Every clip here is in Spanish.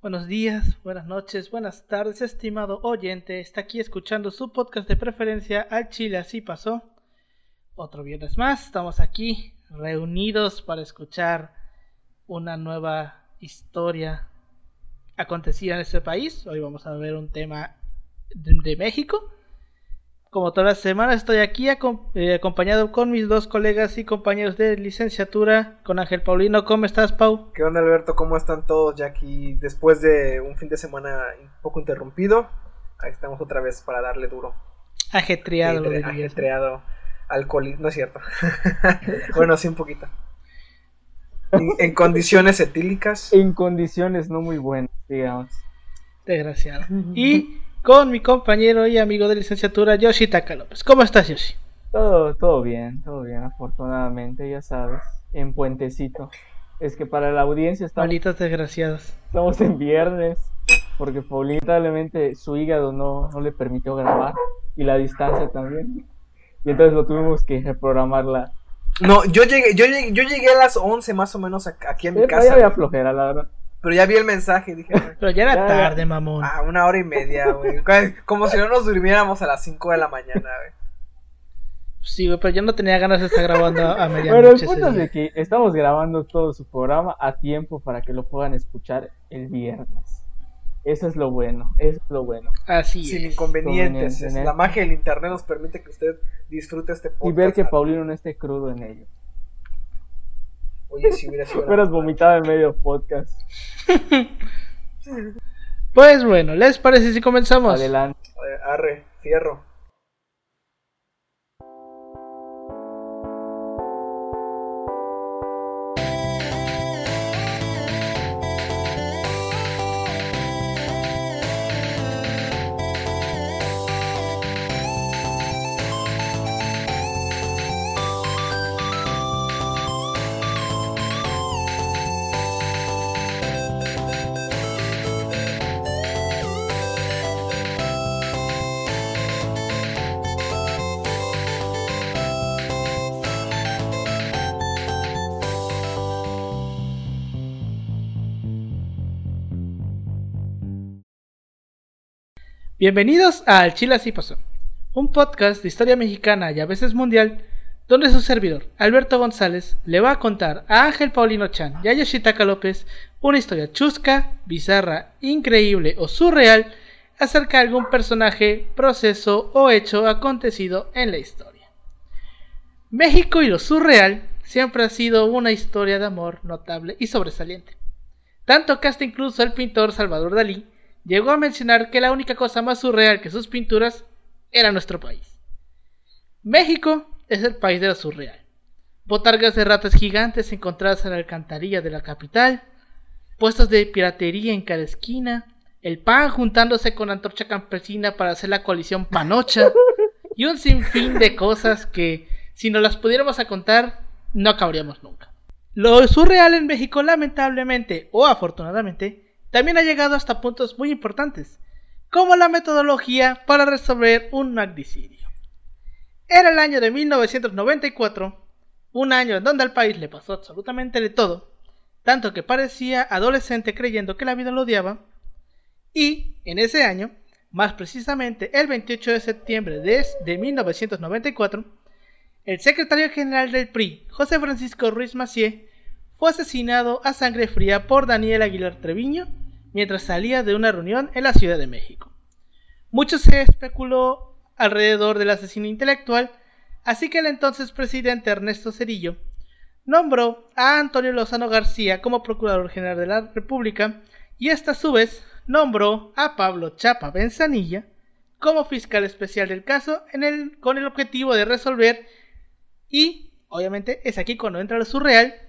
Buenos días, buenas noches, buenas tardes, estimado oyente. Está aquí escuchando su podcast de preferencia Al Chile Así Pasó. Otro viernes más, estamos aquí reunidos para escuchar una nueva historia acontecida en este país. Hoy vamos a ver un tema de, de México. Como todas las semanas estoy aquí acom- eh, acompañado con mis dos colegas y compañeros de licenciatura, con Ángel Paulino. ¿Cómo estás, Pau? ¿Qué onda Alberto? ¿Cómo están todos ya aquí después de un fin de semana un poco interrumpido? Ahí estamos otra vez para darle duro. Ajetreado, lo Ajetre- dirías. Ajetreado, alcoholismo, no es cierto. bueno, sí un poquito. En, en condiciones etílicas. En condiciones no muy buenas, digamos. Desgraciado. Y con mi compañero y amigo de licenciatura, Yoshi Taka López. ¿Cómo estás, Yoshi? Todo, todo bien, todo bien, afortunadamente, ya sabes, en puentecito. Es que para la audiencia estamos, Malditos desgraciados. estamos en viernes, porque Paulín lamentablemente su hígado no, no le permitió grabar, y la distancia también. Y entonces lo tuvimos que reprogramar la... No, yo llegué, yo llegué, yo llegué a las 11 más o menos aquí en mi Eh, casa. ya había flojera, la verdad. Pero ya vi el mensaje y dije, Pero ya era Ya, tarde, mamón. ah, una hora y media, güey. Como si no nos durmiéramos a las 5 de la mañana, güey. Sí, güey, pero yo no tenía ganas de estar grabando a Pero el medianoche. punto es de que estamos grabando todo su programa a tiempo para que lo puedan escuchar el viernes. Eso es lo bueno, eso es lo bueno. Así Sin es. inconvenientes. Conveniente, Es-. La magia del internet nos permite que usted disfrute este podcast. Y ver que Paulino no esté crudo en ello. Oye, si hubiera sido. Hubieras vomitado en medio podcast. Pues bueno, ¿les parece si comenzamos? Adelante. Arre, fierro. Bienvenidos a Al Chile Así Pasó, un podcast de historia mexicana y a veces mundial, donde su servidor, Alberto González, le va a contar a Ángel Paulino Chan y a Yoshitaka López una historia chusca, bizarra, increíble o surreal acerca de algún personaje, proceso o hecho acontecido en la historia. México y lo surreal siempre ha sido una historia de amor notable y sobresaliente. Tanto que hasta incluso el pintor Salvador Dalí llegó a mencionar que la única cosa más surreal que sus pinturas era nuestro país. México es el país de lo surreal. Botargas de ratas gigantes encontradas en la alcantarilla de la capital, puestos de piratería en cada esquina, el PAN juntándose con Antorcha Campesina para hacer la coalición panocha, y un sinfín de cosas que, si nos las pudiéramos a contar, no acabaríamos nunca. Lo surreal en México, lamentablemente o afortunadamente, también ha llegado hasta puntos muy importantes, como la metodología para resolver un magnicidio. Era el año de 1994, un año en donde al país le pasó absolutamente de todo, tanto que parecía adolescente creyendo que la vida lo odiaba, y en ese año, más precisamente el 28 de septiembre de, de 1994, el secretario general del PRI, José Francisco Ruiz Macié, fue asesinado a sangre fría por Daniel Aguilar Treviño mientras salía de una reunión en la Ciudad de México. Mucho se especuló alrededor del asesino intelectual, así que el entonces presidente Ernesto Cerillo nombró a Antonio Lozano García como Procurador General de la República y esta a su vez nombró a Pablo Chapa Benzanilla como fiscal especial del caso con el objetivo de resolver y, obviamente, es aquí cuando entra lo surreal,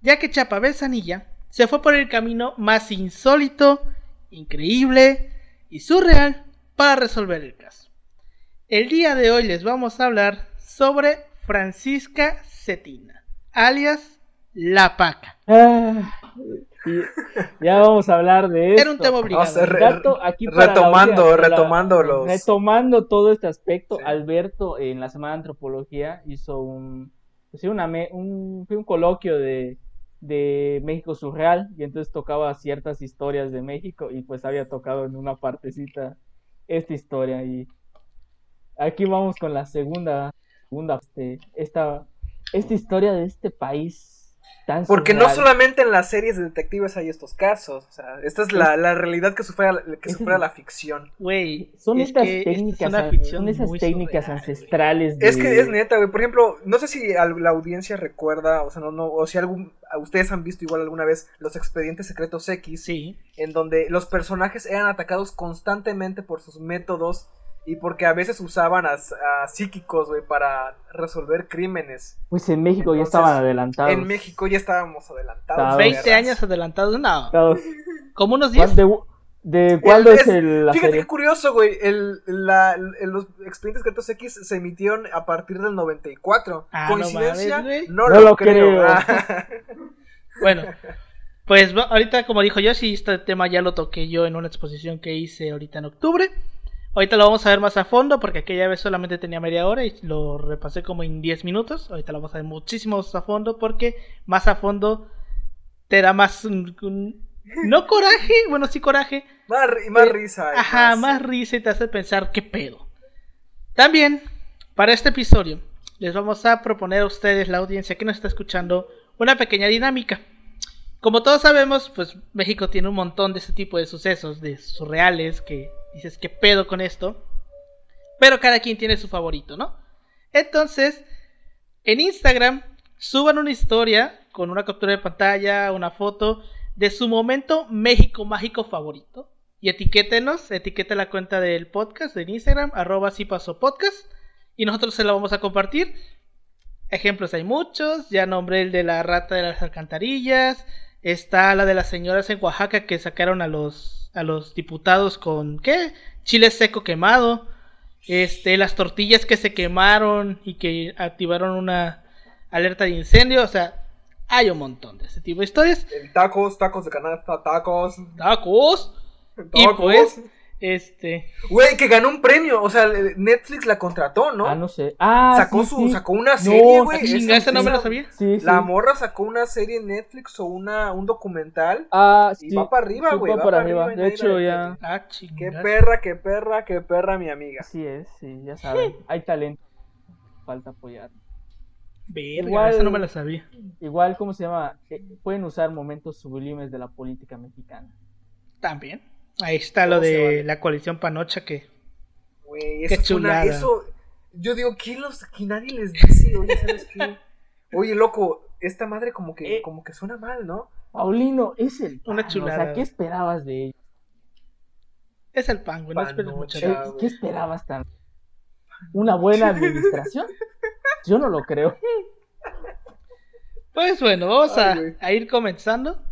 ya que Chapa Benzanilla se fue por el camino más insólito, increíble y surreal para resolver el caso. El día de hoy les vamos a hablar sobre Francisca Cetina, alias La Paca. Ah, ya vamos a hablar de esto. Era un tema obligado. Vamos a re- Dato aquí para la retomando, audiencia, retomando los. Retomando todo este aspecto, Sí. Alberto en la semana de antropología hizo un, pues sí, una un, fue un coloquio de de México Surreal y entonces tocaba ciertas historias de México y pues había tocado en una partecita esta historia y aquí vamos con la segunda, segunda este, esta, esta historia de este país tan Porque no solamente en las series de detectives hay estos casos. O sea, esta es la, la realidad que supera, que supera la ficción. Güey, son es estas esta es técnicas, ficción son esas técnicas surreal, ancestrales de... Es que es neta, güey. Por ejemplo, no sé si la audiencia recuerda, o sea, no, no, o si algún, ustedes han visto igual alguna vez los expedientes secretos X, Sí, en donde los personajes eran atacados constantemente por sus métodos y porque a veces usaban a, a psíquicos, güey, para resolver crímenes. Pues en México ya estaban adelantados. En México ya estábamos adelantados. Estados. 20 perras. años adelantados, no, como unos 10. ¿De, de cuándo es, el, la Fíjate serie? qué curioso, güey. El, la, el- los expedientes secretos X se emitieron a partir del 94. Ah, no ¿Coincidencia? mames, no, No lo, lo creo. creo. Ah. Bueno, pues ahorita como dijo yo, sí, este tema ya lo toqué yo en una exposición que hice ahorita en octubre. Ahorita lo vamos a ver más a fondo porque aquella vez solamente tenía media hora y lo repasé como en 10 minutos. Ahorita lo vamos a ver muchísimo más a fondo porque más a fondo te da más... un- un- no coraje, bueno, sí coraje. más, más Eh, risa. Ajá, más risa y te hace pensar qué pedo. También, para este episodio, les vamos a proponer a ustedes, la audiencia que nos está escuchando, una pequeña dinámica. Como todos sabemos, pues México tiene un montón de ese tipo de sucesos, de surreales, que dices qué pedo con esto. Pero cada quien tiene su favorito, ¿no? Entonces, en Instagram, suban una historia con una captura de pantalla, una foto de su momento México mágico favorito. Y etiquétenos, etiquete la cuenta del podcast en Instagram, arroba si pasó podcast. Y nosotros se la vamos a compartir. Ejemplos hay muchos. Ya nombré el de la rata de las alcantarillas. Está la de las señoras en Oaxaca que sacaron a los, a los diputados con, ¿qué? Chile seco quemado. Este, las tortillas que se quemaron y que activaron una alerta de incendio. O sea, hay un montón de ese tipo de historias. El tacos, tacos de canasta, tacos. Tacos. Y tacos. pues, este. Güey, que ganó un premio. O sea, Netflix la contrató, ¿no? Ah, no sé. Ah, sacó, sí, su, sí. sacó una No, serie, güey. Chinga, esa no me la sabía. Sí, sí. La morra sacó una serie en Netflix o una, un documental. Ah, Y sí. va para arriba, sí, güey. va va para para arriba. arriba y De hecho, ya. Ah, Qué perra, qué perra, qué perra, mi amiga. Así es, sí, ya saben. Hay talento. Falta apoyar. Verga, Igual- esa no me la sabía. Igual, ¿cómo se llama? Eh, pueden usar momentos sublimes de la política mexicana. También. Ahí está lo ¿Cómo se de vale? la coalición Panocha que. Güey, Qué eso es una. chulada. Eso. Yo digo, ¿quién los, que nadie les dice? Oye, ¿sabes qué? Oye, loco, esta madre como que, Eh. como que suena mal, ¿no? Paulino, es el. Una pan, O chulada. sea, ¿qué esperabas de ellos? Es el pan, güey. No esperes Panocha. mucho. Eh, ¿Qué esperabas tan? ¿Una buena administración? Yo no lo creo. Pues bueno, vamos a, Ay, a ir comenzando.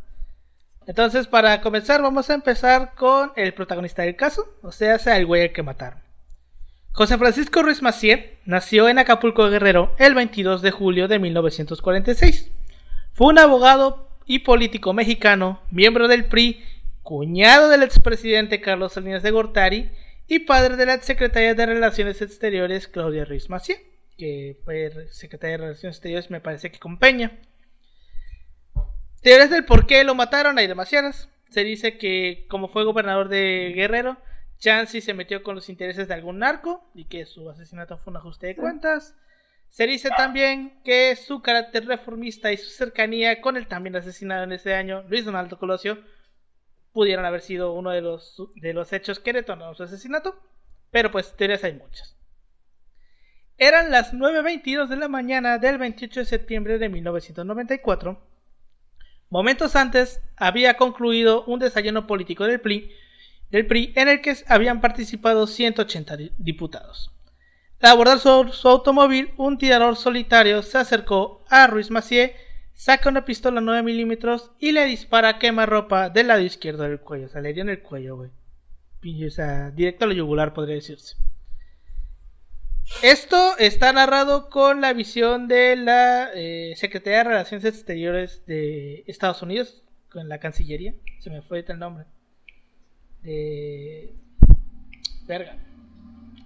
Entonces, para comenzar, vamos a empezar con el protagonista del caso, o sea, sea el güey al que mataron. José Francisco Ruiz Macié nació en Acapulco Guerrero el 22 de julio de 1946. Fue un abogado y político mexicano, miembro del PRI, cuñado del expresidente Carlos Salinas de Gortari y padre de la exsecretaria de Relaciones Exteriores Claudia Ruiz Macié, que fue secretaria de Relaciones Exteriores me parece que con Peña. Teorías del por qué lo mataron hay demasiadas. Se dice que como fue gobernador de Guerrero, Chansey se metió con los intereses de algún narco y que su asesinato fue un ajuste de cuentas. Se dice también que su carácter reformista y su cercanía con el también asesinado en ese año, Luis Donaldo Colosio, pudieron haber sido uno de los, de los hechos que detonaron su asesinato. Pero pues teorías hay muchas. Eran las 9.22 de la mañana del 28 de septiembre de 1994. Momentos antes había concluido un desayuno político del PRI, del PRI en el que habían participado 180 di- diputados. Al abordar su, su automóvil, un tirador solitario se acercó a Ruiz Macié, saca una pistola 9 milímetros y le dispara a quemarropa del lado izquierdo del cuello. O sea, le en el cuello, güey. O sea, directo a la yugular, podría decirse. Esto está narrado con la visión de la eh, Secretaría de Relaciones Exteriores de Estados Unidos, con la Cancillería. Se me fue ahorita el nombre. De. Verga.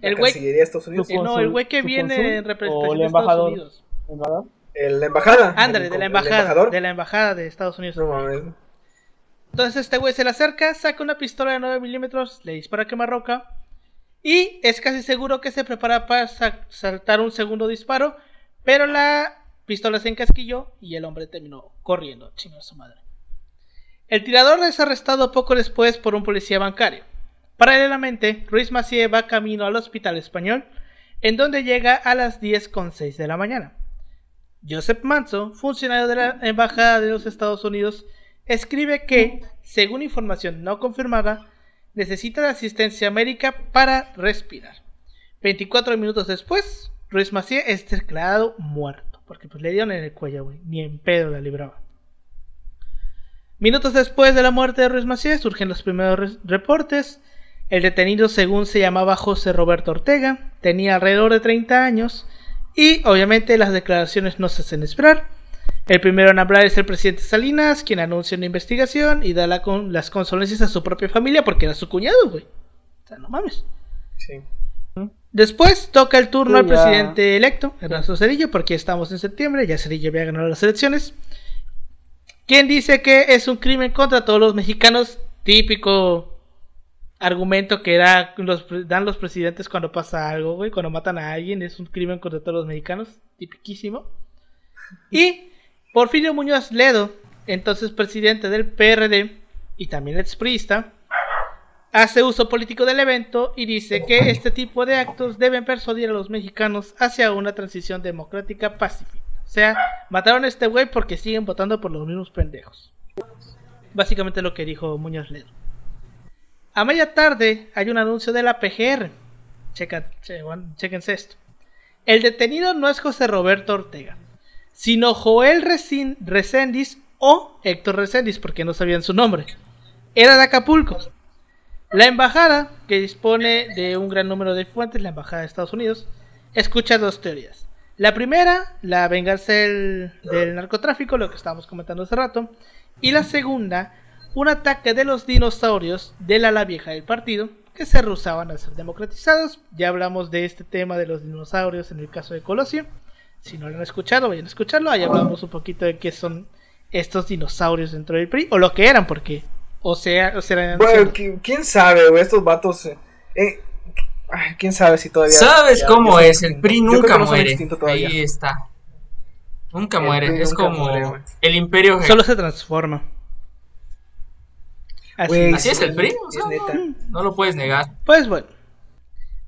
El güey. Cancillería de Estados Unidos. eh, no, Consul- el güey que viene cónsul en representación de Estados. Unidos. ¿Embajador? El- la embajada. Ándale, de la embajada. embajador. De la embajada de Estados Unidos. No mames. Entonces este güey se le acerca, saca una pistola de 9 milímetros, le dispara a quemarroca y es casi seguro que se prepara para sa- saltar un segundo disparo, pero la pistola se encasquilló y el hombre terminó corriendo, chingar su madre. El tirador es arrestado poco después por un policía bancario. Paralelamente, Ruiz Macié va camino al hospital español, en donde llega a las 10.06 de la mañana. Joseph Manso, funcionario de la Embajada de los Estados Unidos, escribe que, según información no confirmada, necesita de asistencia médica para respirar. 24 minutos después, Ruiz Macié es declarado muerto, porque pues le dieron en el cuello, güey, ni en pedo la libraba. Minutos después de la muerte de Ruiz Macié surgen los primeros re- reportes. El detenido, según se llamaba José Roberto Ortega, tenía alrededor de 30 años y obviamente las declaraciones no se hacen esperar. El primero en hablar es el presidente Salinas, quien anuncia una investigación y da la con- las consolencias a su propia familia porque era su cuñado, güey. O sea, no mames. Sí. Después toca el turno al presidente electo, Ernesto Cedillo, porque estamos en septiembre, ya Cedillo había ganado las elecciones. Quien dice que es un crimen contra todos los mexicanos, típico argumento que da los, dan los presidentes cuando pasa algo, güey, cuando matan a alguien, es un crimen contra todos los mexicanos, tipiquísimo. Y Porfirio Muñoz Ledo, entonces presidente del PRD y también expriista, hace uso político del evento y dice que este tipo de actos deben persuadir a los mexicanos hacia una transición democrática pacífica. O sea, mataron a este güey porque siguen votando por los mismos pendejos. Básicamente lo que dijo Muñoz Ledo. A media tarde hay un anuncio de la PGR. Checa, che- bueno, chéquense esto. El detenido no es José Roberto Ortega, sino Joel Recin- o Héctor Reséndiz, porque no sabían su nombre. Era de Acapulco. La embajada, que dispone de un gran número de fuentes, la embajada de Estados Unidos, escucha dos teorías. La primera, la venganza del, del narcotráfico, lo que estábamos comentando hace rato. Y la segunda, un ataque de los dinosaurios del ala vieja del partido, que se rehusaban a ser democratizados. Ya hablamos de este tema de los dinosaurios en el caso de Colosio. Si no lo han escuchado, vayan a escucharlo. Ahí hablamos un poquito de qué son estos dinosaurios dentro del PRI, o lo que eran, porque o sea, o sea, Bueno, qui- quién sabe, güey, estos vatos. eh, eh, ay, quién sabe si todavía. ¿Sabes ya- cómo es? El. PRI nunca no muere. Ahí está. Nunca El muere. PRI Es nunca como muere, el imperio. solo se transforma. Así es el PRI. o Es sea, neta. no, no lo puedes negar. Pues bueno.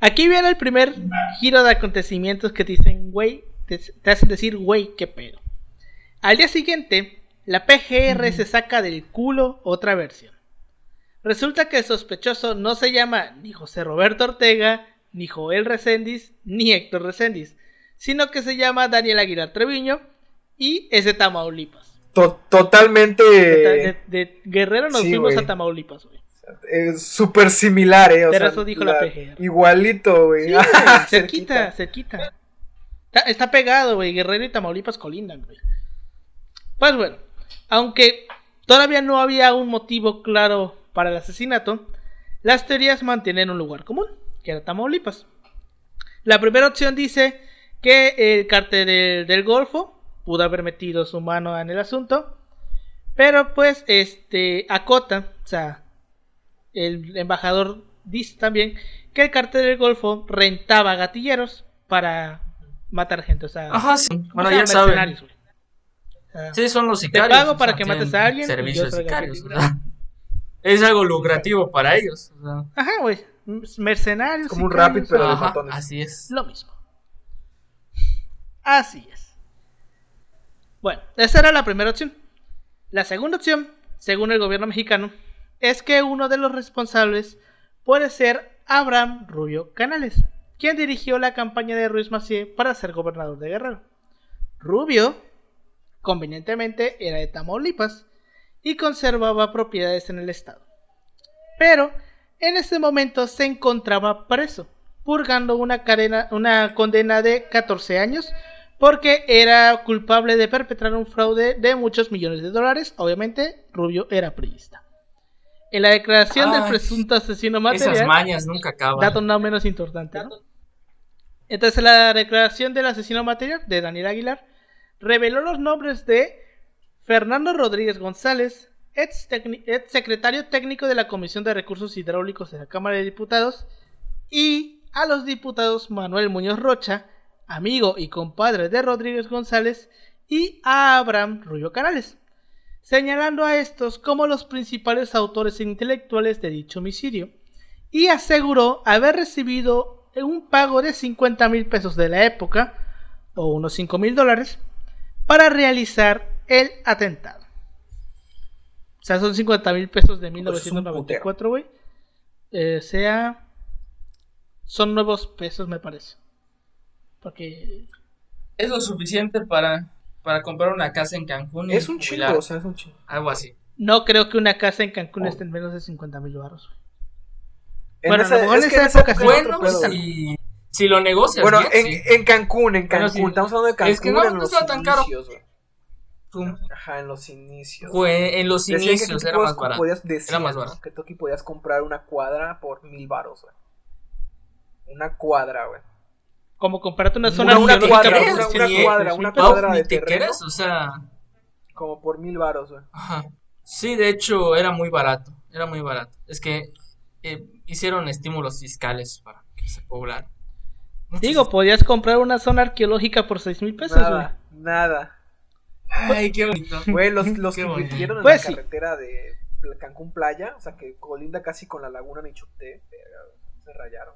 Aquí viene el primer giro de acontecimientos que te dicen, güey, te, te hacen decir, güey, qué pedo. Al día siguiente, la PGR se saca del culo otra versión. Resulta que el sospechoso no se llama ni José Roberto Ortega, ni Joel Reséndiz, ni Héctor Reséndiz, sino que se llama Daniel Aguilar Treviño y es de Tamaulipas. To- totalmente. De, de Guerrero nos sí, fuimos a Tamaulipas, güey. eh, Súper similar, eh. o Pero sea, eso dijo la PGR. Igualito, güey. Sí, cerquita, cerquita. Está, está pegado, güey. Guerrero y Tamaulipas colindan, güey. Pues bueno, aunque todavía no había un motivo claro para el asesinato, las teorías mantienen un lugar común, que era Tamaulipas. La primera opción dice que el cártel del, del Golfo pudo haber metido su mano en el asunto, pero pues este acota, o sea, el embajador dice también que el cártel del Golfo rentaba gatilleros para matar gente, o sea, Ajá, sí. Bueno, ya saben. O sea, Sí, son los Te sicarios. pago o para sea, que mates a alguien Servicios sicarios. o gatillero. sea, es algo lucrativo para ellos. o sea. Ajá, güey. Mercenarios. Como un Rapid, pero de matones. así es. Lo mismo. Así es. Bueno, esa era la primera opción. La segunda opción, según el gobierno mexicano, es que uno de los responsables puede ser Abraham Rubio Canales, quien dirigió la campaña de Ruiz Macié para ser gobernador de Guerrero. Rubio, convenientemente, era de Tamaulipas y conservaba propiedades en el estado. Pero en ese momento se encontraba preso, purgando una, cadena, una condena de 14 años porque era culpable de perpetrar un fraude de muchos millones de dólares. Obviamente, Rubio era priista. En la declaración del presunto asesino Esas material, mañas nunca acaban. dato no menos importante. ¿no? Entonces, la declaración del asesino material de Daniel Aguilar reveló los nombres de Fernando Rodríguez González, ex, secretario técnico de la Comisión de Recursos Hidráulicos de la Cámara de Diputados, y a los diputados Manuel Muñoz Rocha, amigo y compadre de Rodríguez González, y a Abraham Rubio Canales, señalando a estos como los principales autores intelectuales de dicho homicidio, y aseguró haber recibido un pago de 50 mil pesos de la época, o unos 5 mil dólares, para realizar el atentado. O sea, son 50 mil pesos de Pues es un 1994, güey. Eh, sea. Son nuevos pesos, me parece. Porque. Es lo suficiente para, para comprar una casa en Cancún. Es un chingo, o sea, es un chingo. Algo así. No creo que una casa en Cancún Oh. esté en menos de 50 mil baros. güey. En Bueno, esa- a lo mejor es en que esa época era Bueno, güey. si, si lo negocias Bueno, bien, en, sí. en Cancún, en Bueno, Cancún. sí. Estamos hablando de Cancún Es que no, en no los estaba tan caro. Ajá, en los inicios. Fue en los Decían inicios era podías- más barato. podías- decían, más ¿no? barato. Que tú aquí podías comprar una cuadra por mil baros, güey. Una cuadra, güey. Como comprarte una zona Una- una cuadra, una- 600 una cuadra, pesos. una cuadra de te terreno. o sea, Como por mil baros, güey. ajá. Sí, de hecho era muy barato, era muy barato. Es que eh, hicieron estímulos fiscales para que se poblara. Muchos Digo, podías comprar una zona arqueológica por 6 mil pesos, güey. Nada, nada. Ay, qué bonito. Güey, los, que invirtieron en Pues la sí. carretera de Cancún Playa, o sea, que colinda casi con la laguna Nichupté, se rayaron.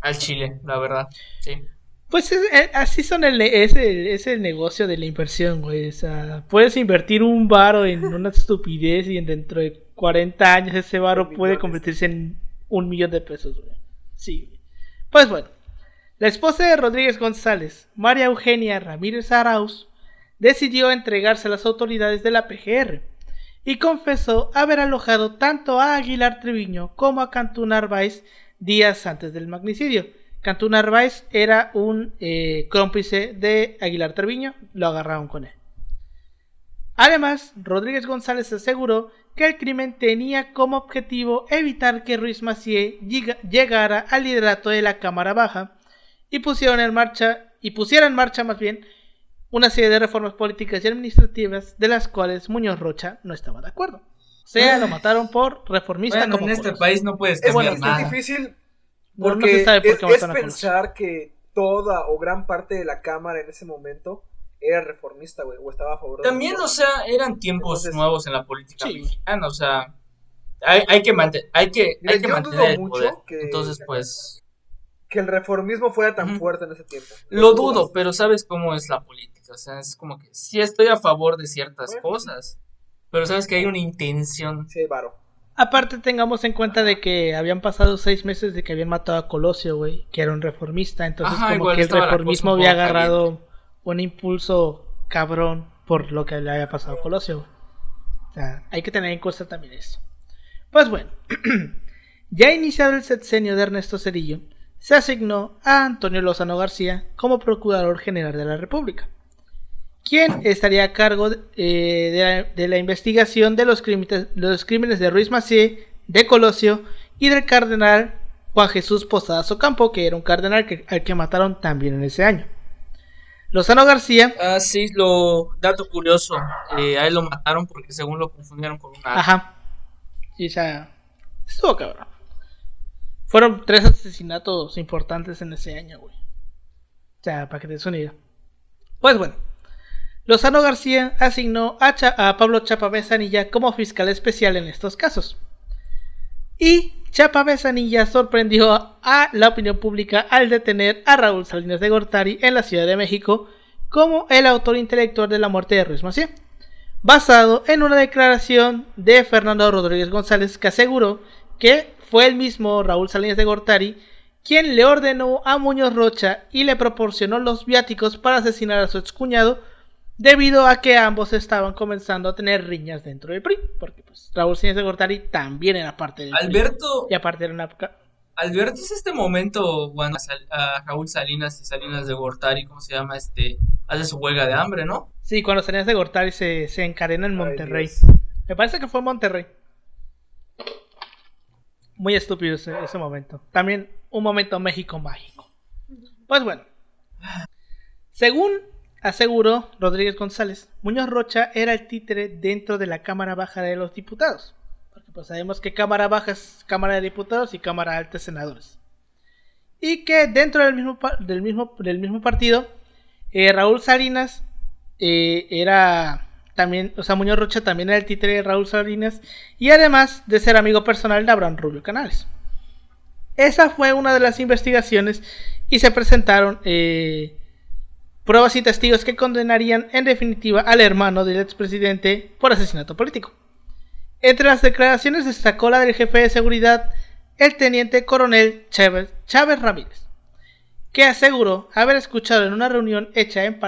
Al Chile, la verdad. Sí. Pues es- eh, así son el, es, el, es el negocio de la inversión, güey. O sea, puedes invertir un varo en una estupidez y en dentro de 40 años ese En puede convertirse en un millón de pesos, güey. Sí. Pues bueno, la esposa de Rodríguez González, María Eugenia Ramírez Arauz, decidió entregarse a las autoridades de la PGR y confesó haber alojado tanto a Aguilar Treviño como a Cantú Narváez días antes del magnicidio. Cantú Narváez era un eh, cómplice de Aguilar Treviño, lo agarraron con él. Además, Rodríguez González aseguró que el crimen tenía como objetivo evitar que Ruiz Macié llega- llegara al liderato de la Cámara Baja y pusieron en marcha y pusiera en marcha más bien una serie de reformas políticas y administrativas de las cuales Muñoz Rocha no estaba de acuerdo. O sea, lo mataron por reformista Bueno, como en este país no puedes Es, cambiar es bueno, nada. difícil No, no porque se sabe por es, qué es Colosio. pensar que toda o gran parte de la Cámara en ese momento era reformista, güey, o estaba a favor de También, o sea, eran tiempos Entonces- nuevos en la política Sí. mexicana, o sea, hay, hay que, mantener hay que, Mira, hay que mantener el mucho poder. que- Entonces, pues, que el reformismo fuera tan fuerte en ese tiempo. lo dudo, pero sabes cómo es la política, o sea, es como que sí estoy a favor de ciertas Bueno, cosas, pero sabes que hay una intención. Sí, varo. Aparte tengamos en cuenta de que habían pasado seis meses de que habían matado a Colosio, güey, que era un reformista, entonces Ajá, como igual que el reformismo había agarrado un impulso cabrón por lo que le había pasado a Colosio. hay que tener en cuenta también eso. Pues bueno, ya iniciado el sexenio de Ernesto Cedillo, se asignó a Antonio Lozano García como Procurador General de la República, quien estaría a cargo de, eh, de la, investigación de los crímenes, los crímenes de Ruiz Macié, de Colosio y del cardenal Juan Jesús Posadas Ocampo, que era un cardenal al que mataron también en ese año. Lozano García, Ah, sí, lo dato curioso, eh, a él lo mataron porque según lo confundieron con una... ajá, y sea, estuvo cabrón. Fueron tres asesinatos importantes en ese año, güey. O sea, para que te des una idea. Pues bueno, Lozano García asignó a, Cha- a Pablo Chapa Besanilla como fiscal especial en estos casos. Y Chapa Besanilla sorprendió a la opinión pública al detener a Raúl Salinas de Gortari en la Ciudad de México como el autor intelectual de la muerte de Ruiz Macié, basado en una declaración de Fernando Rodríguez González que aseguró que fue el mismo Raúl Salinas de Gortari quien le ordenó a Muñoz Rocha y le proporcionó los viáticos para asesinar a su excuñado debido a que ambos estaban comenzando a tener riñas dentro del PRI, porque pues Raúl Salinas de Gortari también era parte del PRI. Alberto, Y aparte era una Alberto es este momento cuando a Sal- a Raúl Salinas y Salinas de Gortari, ¿cómo se llama? Este, hace su huelga de hambre, ¿no? Sí, cuando Salinas de Gortari se, se encadena en Monterrey. Me parece que fue en Monterrey. Muy estúpido ese, ese momento. También un momento México mágico. Pues bueno. Según aseguró Rodríguez González, Muñoz Rocha era el títere dentro de la Cámara Baja de los Diputados. Porque pues sabemos que Cámara Baja es Cámara de Diputados y Cámara Alta es Senadores. Y que dentro del mismo, del mismo, del mismo partido, eh, Raúl Salinas eh, era también, o sea, Muñoz Rocha también era el títere de Raúl Salinas y además de ser amigo personal de Abraham Rubio Canales. Esa fue una de las investigaciones y se presentaron eh, pruebas y testigos que condenarían en definitiva al hermano del expresidente por asesinato político. Entre las declaraciones destacó la del jefe de seguridad, el teniente coronel Chávez, Ramírez, que aseguró haber escuchado en una reunión hecha en,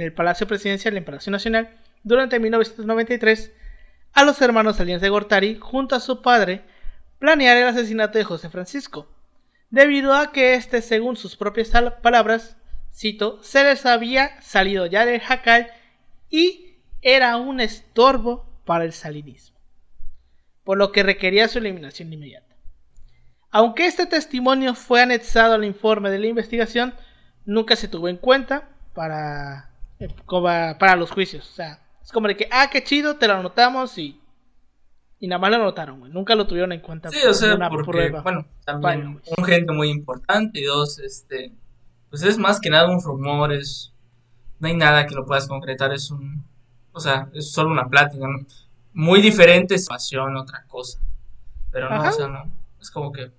el Palacio Presidencial en Palacio Nacional durante 1993 a los hermanos Salinas de Gortari junto a su padre planear el asesinato de José Francisco, debido a que este, según sus propias palabras, cito, se les había salido ya del jacal y era un estorbo para el salinismo, por lo que requería su eliminación inmediata. Aunque este testimonio fue anexado al informe de la investigación, nunca se tuvo en cuenta para, eh, para los juicios. O sea, es como de que, ah, qué chido, te lo anotamos y, y nada más lo anotaron, güey. Nunca lo tuvieron en cuenta. Sí, o sea, una porque, prueba. bueno, también Bueno, pues. un gente muy importante y dos, este, pues es más que nada un rumor, es, no hay nada que lo puedas concretar, es un, o sea, es solo una plática, ¿no? Muy diferente es pasión, otra cosa, pero no, Ajá. o sea, no, es como que,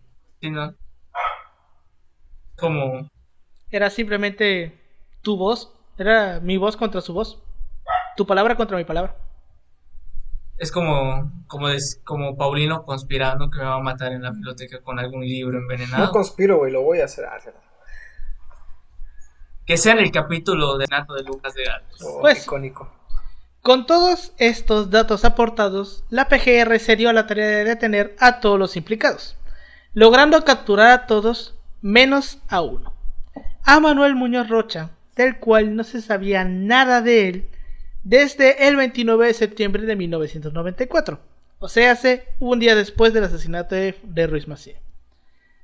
no, como, Era simplemente tu voz, era mi voz contra su voz. Tu palabra contra mi palabra. es como, como, des- como Paulino conspirando que me va a matar en la biblioteca con algún libro No envenenado. conspiro, güey, lo voy a hacer. Que sea en el capítulo de Nato de Lucas de Gales. Oh, Pues- icónico. Con todos estos datos aportados, la PGR se dio a la tarea de detener a todos los implicados, logrando capturar a todos menos a uno, a Manuel Muñoz Rocha, del cual no se sabía nada de él desde el 29 de septiembre de 1994, o sea, hace un día después del asesinato de, de Ruiz Macié.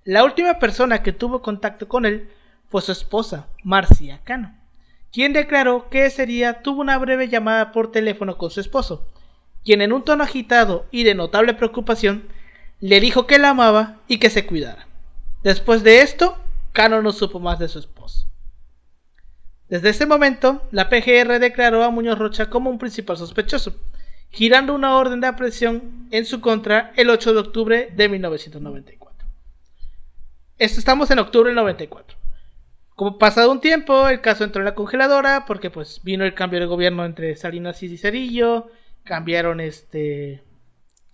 La última persona que tuvo contacto con él fue su esposa, Marcia Cano, quien declaró que ese día tuvo una breve llamada por teléfono con su esposo, quien en un tono agitado y de notable preocupación le dijo que la amaba y que se cuidara. Después de esto, Cano no supo más de su esposo. Desde ese momento, la PGR declaró a Muñoz Rocha como un principal sospechoso, girando una orden de aprehensión en su contra el 8 de octubre de 1994. Esto estamos en octubre del 94. Como pasado un tiempo, el caso entró en la congeladora porque pues vino el cambio de gobierno entre Salinas y Cerillo, cambiaron este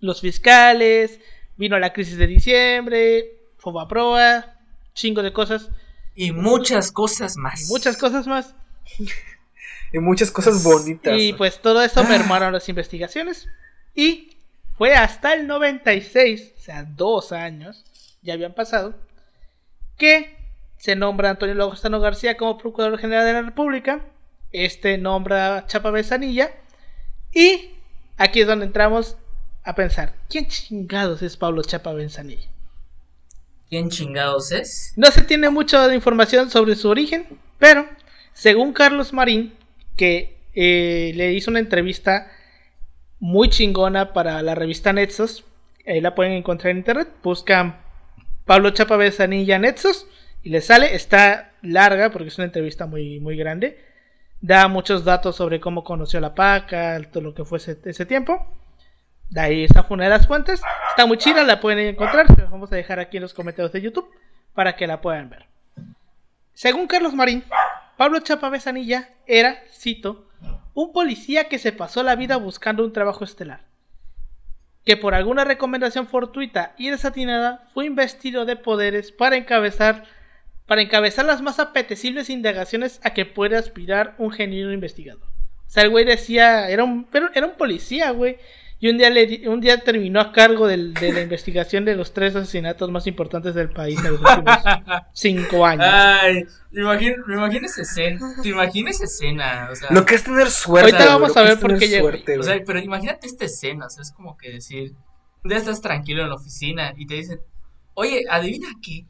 los fiscales, vino la crisis de diciembre, Fobaproa, chingo de cosas, Y muchas cosas más. muchas cosas más. Y muchas cosas bonitas. Y pues todo eso mermaron las investigaciones. Y fue hasta el 96, o sea, dos años, ya habían pasado, que se nombra a Antonio Lozano García como Procurador General de la República. Este nombra a Chapa Besanilla. Y aquí es donde entramos a pensar, ¿quién chingados es Pablo Chapa Besanilla? ¿Quién chingados es? No se tiene mucha información sobre su origen, pero según Carlos Marín, que eh, le hizo una entrevista muy chingona para la revista Nexos, ahí la pueden encontrar en internet, buscan Pablo Chapa Besanilla Nexos y les sale, está larga porque es una entrevista muy, muy grande, da muchos datos sobre cómo conoció la paca, todo lo que fue ese, tiempo. De ahí fue una de las fuentes. Está muy chida, la pueden encontrar. Se las vamos a dejar aquí en los comentarios de YouTube para que la puedan ver. Según Carlos Marín, Pablo Chapa Besanilla era, cito, un policía que se pasó la vida buscando un trabajo estelar. Que por alguna recomendación fortuita y desatinada fue investido de poderes para encabezar, para encabezar las más apetecibles indagaciones a que puede aspirar un genuino investigador. O sea, el güey decía, era un, pero era un policía, güey. Y un día, le, un día terminó a cargo del- de la investigación de los tres asesinatos más importantes del país en los últimos cinco años. Ay, me imagino, me imagino esa escena. ¿Te imaginas esa escena? O sea, Lo que es tener suerte. Ahorita güey, vamos a ver por qué llega. o sea, pero imagínate esta escena. O sea, es como que decir: un día estás tranquilo en la oficina y te dicen, oye, adivina qué.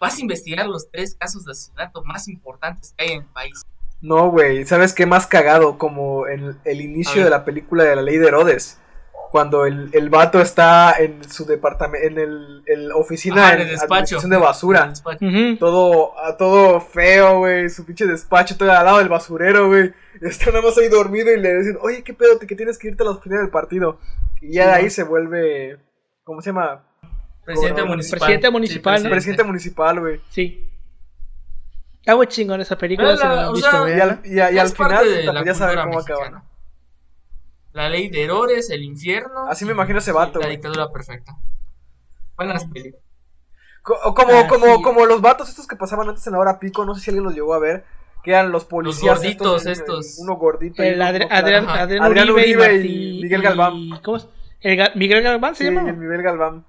Vas a investigar los tres casos de asesinato más importantes que hay en el país. No, güey, ¿sabes qué más cagado? Como el, el inicio de la película de la ley de Herodes. Cuando el, el vato está en su departamento, en el, el oficina Ajá, en el despacho. de En el basura. despacho. Ujú. Todo, a todo feo, güey, su pinche despacho todo al lado del basurero, güey. Está nada más ahí dormido y le dicen, oye, ¿qué pedo? Que tienes que irte a la oficina del partido. Y ya Sí, de ahí ¿no? se vuelve, ¿cómo se llama? Presidente Gobernador. municipal. Presidente municipal, ¿no? Presidente municipal, güey. Sí. Está muy chingón esa película, si no la- la han o visto, sea, Y al, y y al final, ya saben cómo acaba. mexicana. La ley de Herodes, el infierno. Así me imagino ese vato, La güey. dictadura perfecta. Buenas películas. Co- como, Ah, como, sí. como los vatos estos que pasaban antes en la hora pico, no sé si alguien los llegó a ver, que eran los policías. gorditos en- estos. Uno gordito. El uno Adri- como Adrián. Adrián Adrián Uribe, y, Uribe y Martí- Miguel Galván. ¿Cómo es? El Ga- Miguel Galván se Sí, llama. el Miguel Galván.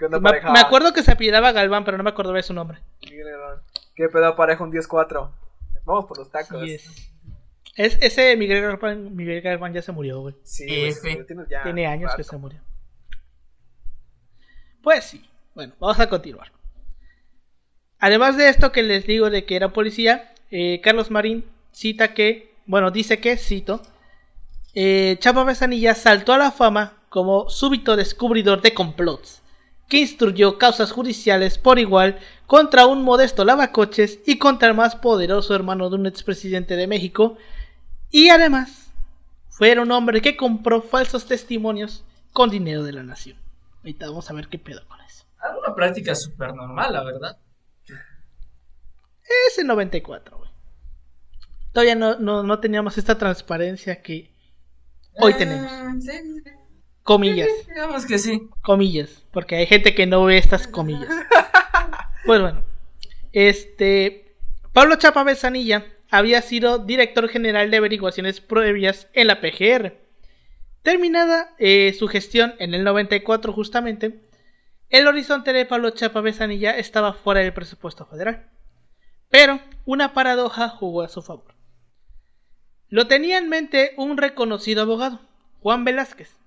¿Qué onda, Me, pareja? me acuerdo que se apellidaba Galván, pero no me acuerdo de su nombre. Miguel Galván. ¿Qué pedo, pareja? Un 10-4. Vamos por los tacos. Sí, es. Es- ese Miguel Galván, Miguel Galván ya se murió, güey. Sí, güey, ya Tiene años rato. que se murió. Pues sí. Bueno, vamos a continuar. Además de esto que les digo de que era policía, eh, Carlos Marín cita que, bueno, dice que, cito, eh, Chapa Besanilla saltó a la fama como súbito descubridor de complots, que instruyó causas judiciales por igual contra un modesto lavacoches y contra el más poderoso hermano de un expresidente de México, y además fue un hombre que compró falsos testimonios con dinero de la nación. Ahorita vamos a ver qué pedo con eso. Una práctica súper normal, la verdad. Es el 94, güey. Todavía no, no, no teníamos esta transparencia que hoy Eh, tenemos. sí, sí, Comillas, digamos que sí. comillas, porque hay gente que no ve estas comillas. Pues bueno, este Pablo Chapa Besanilla había sido director general de averiguaciones previas en la PGR. Terminada eh, su gestión en el 94 justamente, el horizonte de Pablo Chapa Besanilla estaba fuera del presupuesto federal. Pero una paradoja jugó a su favor. Lo tenía en mente un reconocido abogado, Juan Velázquez,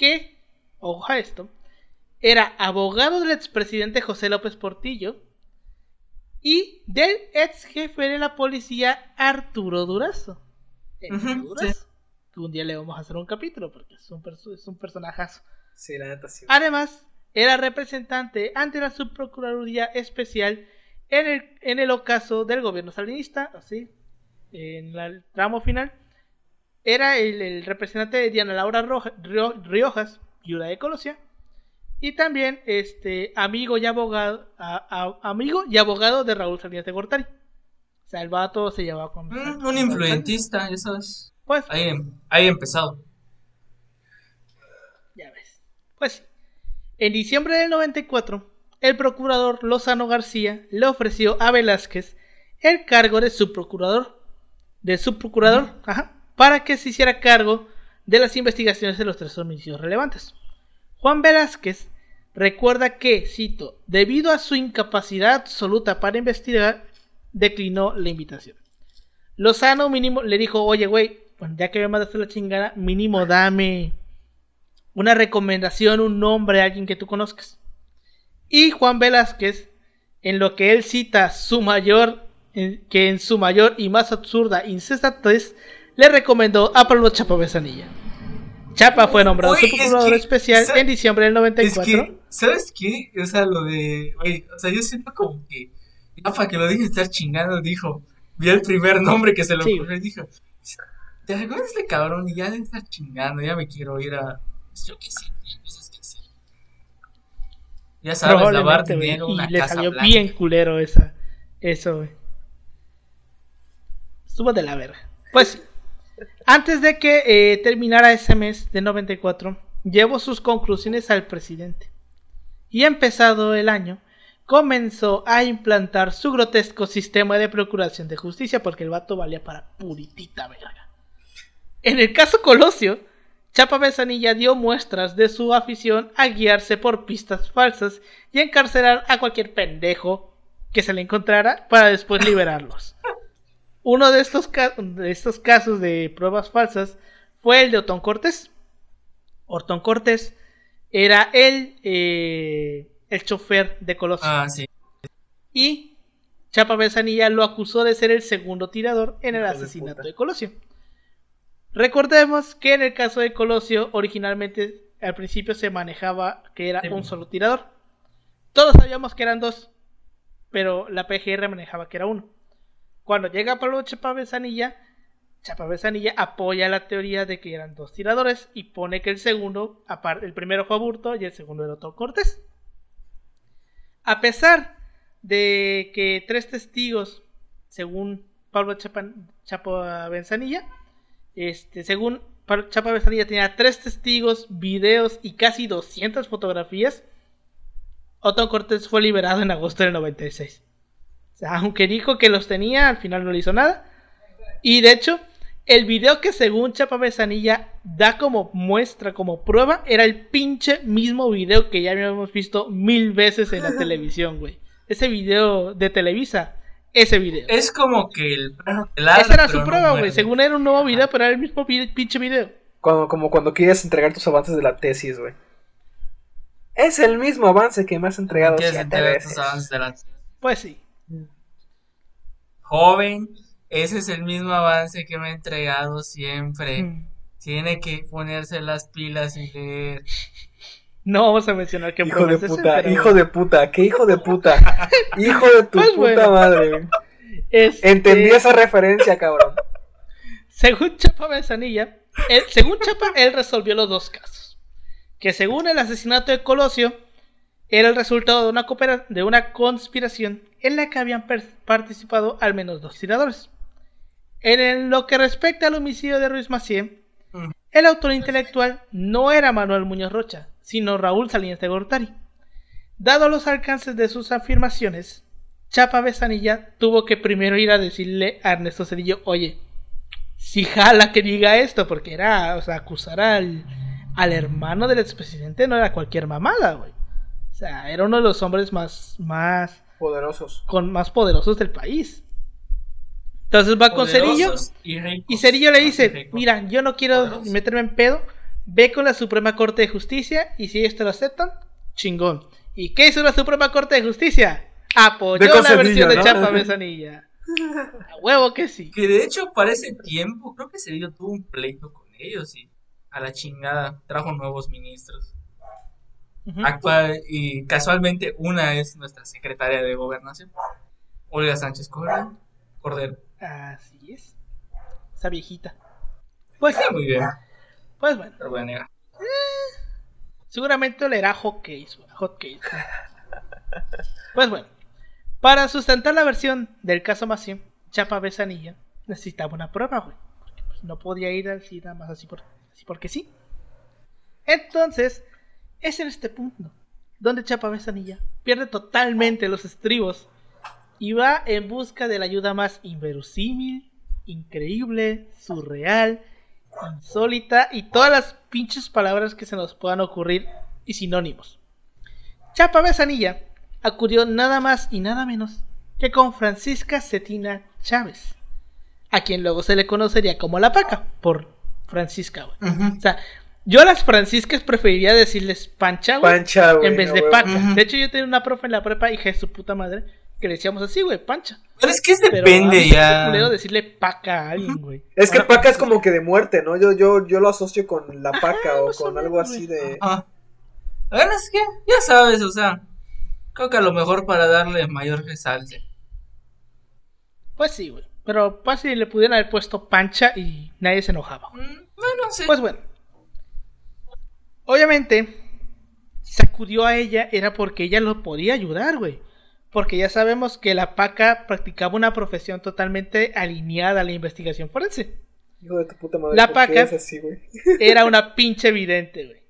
que, ojo a esto, era abogado del expresidente José López Portillo y del ex jefe de la policía Arturo Durazo. Que un día le vamos a hacer un capítulo porque es un, es un personajazo. Sí, la neta sí. Además, era representante ante la Subprocuraduría Especial en el, en el ocaso del gobierno salinista, así, en el tramo final. Era el, el representante de Diana Laura Roja- Rio- Riojas, viuda de Colossia, y también este amigo y abogado, a- a- amigo y abogado de Raúl Salinas de Gortari. O sea, el vato se llevaba con... Mm, un influentista, ya sabes. Pues, Ahí, em- ahí empezado. Ya ves. Pues. En diciembre del 94, el procurador Lozano García le ofreció a Velázquez el cargo de subprocurador. De subprocurador, ajá, para que se hiciera cargo de las investigaciones de los tres homicidios relevantes. Juan Velázquez recuerda que, cito, debido a su incapacidad absoluta para investigar, declinó la invitación. Lozano mínimo le dijo, oye, güey, ya que me mandaste la chingada, mínimo dame una recomendación, un nombre, alguien que tú conozcas. Y Juan Velázquez, en lo que él cita su mayor, que en su mayor y más absurda incesatez, le recomendó a Pablo Chapa Besanilla. Chapa fue nombrado Uy, su es que, especial en diciembre del Es 94. que, ¿sabes qué? O sea, lo de. Oye, o sea, yo siento como que. Para que lo deje de estar chingando, dijo. Vio el primer nombre que se le Sí. ocurrió y dijo. ¿Te acuerdas de este cabrón? Y ya de estar chingando, ya me quiero ir a. Yo qué sé, cosas que hacer. Ya sabes, lavar dinero, y una le casa salió blanca. bien culero esa, eso, güey. Estuvo de la verga. Pues, antes de que eh, terminara ese mes de 94, llevó sus conclusiones al presidente. Y empezado el año, comenzó a implantar su grotesco sistema de procuración de justicia porque el vato valía para puritita verga. En el caso Colosio, Chapa Besanilla dio muestras de su afición a guiarse por pistas falsas y encarcelar a cualquier pendejo que se le encontrara para después liberarlos. Uno de estos, de estos casos de pruebas falsas fue el de Otón Cortés. Ortón Cortés era el, eh, el chofer de Colosio. Ah, sí. Y Chapa Besanilla lo acusó de ser el segundo tirador en el asesinato de Colosio. Recordemos que en el caso de Colosio, originalmente al principio se manejaba que era Sí. un solo tirador. Todos sabíamos que eran dos, pero la PGR manejaba que era uno. Cuando llega Pablo Chapa Besanilla, Chapa Besanilla apoya la teoría de que eran dos tiradores y pone que el segundo, el primero fue Aburto y el segundo era Otto Cortés. A pesar de que tres testigos, según Pablo Chapa, Chapa Benzanilla, este, según Pablo Chapa Benzanilla tenía tres testigos, videos y casi 200 fotografías, Otto Cortés fue liberado en agosto del 96. O sea, aunque dijo que los tenía, al final no le hizo nada. Y de hecho, el video que según Chapa Besanilla da como muestra, como prueba, era el pinche mismo video que ya habíamos visto mil veces en la televisión, güey. Ese video de Televisa, ese video. Es como que el perro te ladra, Esa era su prueba, güey. Según era un nuevo video, pero era el mismo vi- pinche video. Como, como cuando quieres entregar tus avances de la tesis, güey. Es el mismo avance que me has entregado ¿Quieres veces. tus avances de la Pues sí. Joven? Ese es el mismo avance que me ha entregado siempre. Mm. Tiene que ponerse las pilas y leer. No vamos a mencionar que Hijo de ese, puta, pero- hijo de puta, qué hijo de puta. hijo de tu Pues puta bueno. madre. Este, Entendí esa referencia, cabrón. Según Chapa según Chapa, él resolvió los dos casos. Que según el asesinato de Colosio, era el resultado de una, coopera- de una conspiración en la que habían participado al menos dos tiradores. En lo que respecta al homicidio de Ruiz Macié, Mm. el autor intelectual no era Manuel Muñoz Rocha, sino Raúl Salinas de Gortari. Dado los alcances de sus afirmaciones, Chapa Besanilla tuvo que primero ir a decirle a Ernesto Cedillo, oye, si jala que diga esto, porque era, o sea, acusar al, al hermano del expresidente no era cualquier mamada, güey. O sea, era uno de los hombres más, más, Poderosos. con más poderosos del país. Entonces va con Cerillo y y Cerillo le dice, mira, yo no quiero Poderosos. meterme en pedo, ve con la Suprema Corte de Justicia y si ellos te lo aceptan, chingón. ¿Y qué hizo la Suprema Corte de Justicia? Apoyó con la versión de. Chapa Besanilla. A huevo que sí. Que de hecho, para ese tiempo, creo que Cedillo tuvo un pleito con ellos y a la chingada trajo nuevos ministros. Actual, y casualmente una es nuestra secretaria de gobernación, Olga Sánchez Cordero. Cordero. Así es. Esa viejita. Pues, muy bien, pues bueno, pero voy a negar. seguramente le era hot case, güey, hot case. Pues bueno, para sustentar la versión del caso Macié, Chapa Besanilla necesitaba una prueba, güey. Porque pues, no podía ir así nada más así, por, así porque sí. Entonces, es en este punto donde Chapa Besanilla pierde totalmente los estribos y va en busca de la ayuda más inverosímil, increíble, surreal, insólita y todas las pinches palabras que se nos puedan ocurrir y sinónimos. Chapa Besanilla acudió nada más y nada menos que con Francisca Cetina Chávez, a quien luego se le conocería como la Paca, por Francisca. O sea, yo a las franciscas preferiría decirles Pancha, güey, Pancha, güey. en vez de. Paca. De hecho, yo tenía una profe en la prepa, hija de su puta madre, que le decíamos así, güey, Pancha. Pero es que Pero depende hace ya. culero decirle Paca a alguien, güey. Es que Ahora, paca es como que de muerte, ¿no? Yo, yo, yo lo asocio con la paca o con algo así de. Ajá. Bueno, es que ya sabes, o sea, creo que a lo mejor para darle mayor resalte. Pues sí, güey. Pero pues si le pudieran haber puesto Pancha y nadie se enojaba. Mm, Bueno, sí. Pues bueno. Obviamente, si acudió a ella era porque ella lo podía ayudar, güey. Porque ya sabemos que la paca practicaba una profesión totalmente alineada a la investigación forense. Hijo de tu puta madre. La ¿por qué paca. así? Era una pinche vidente, güey.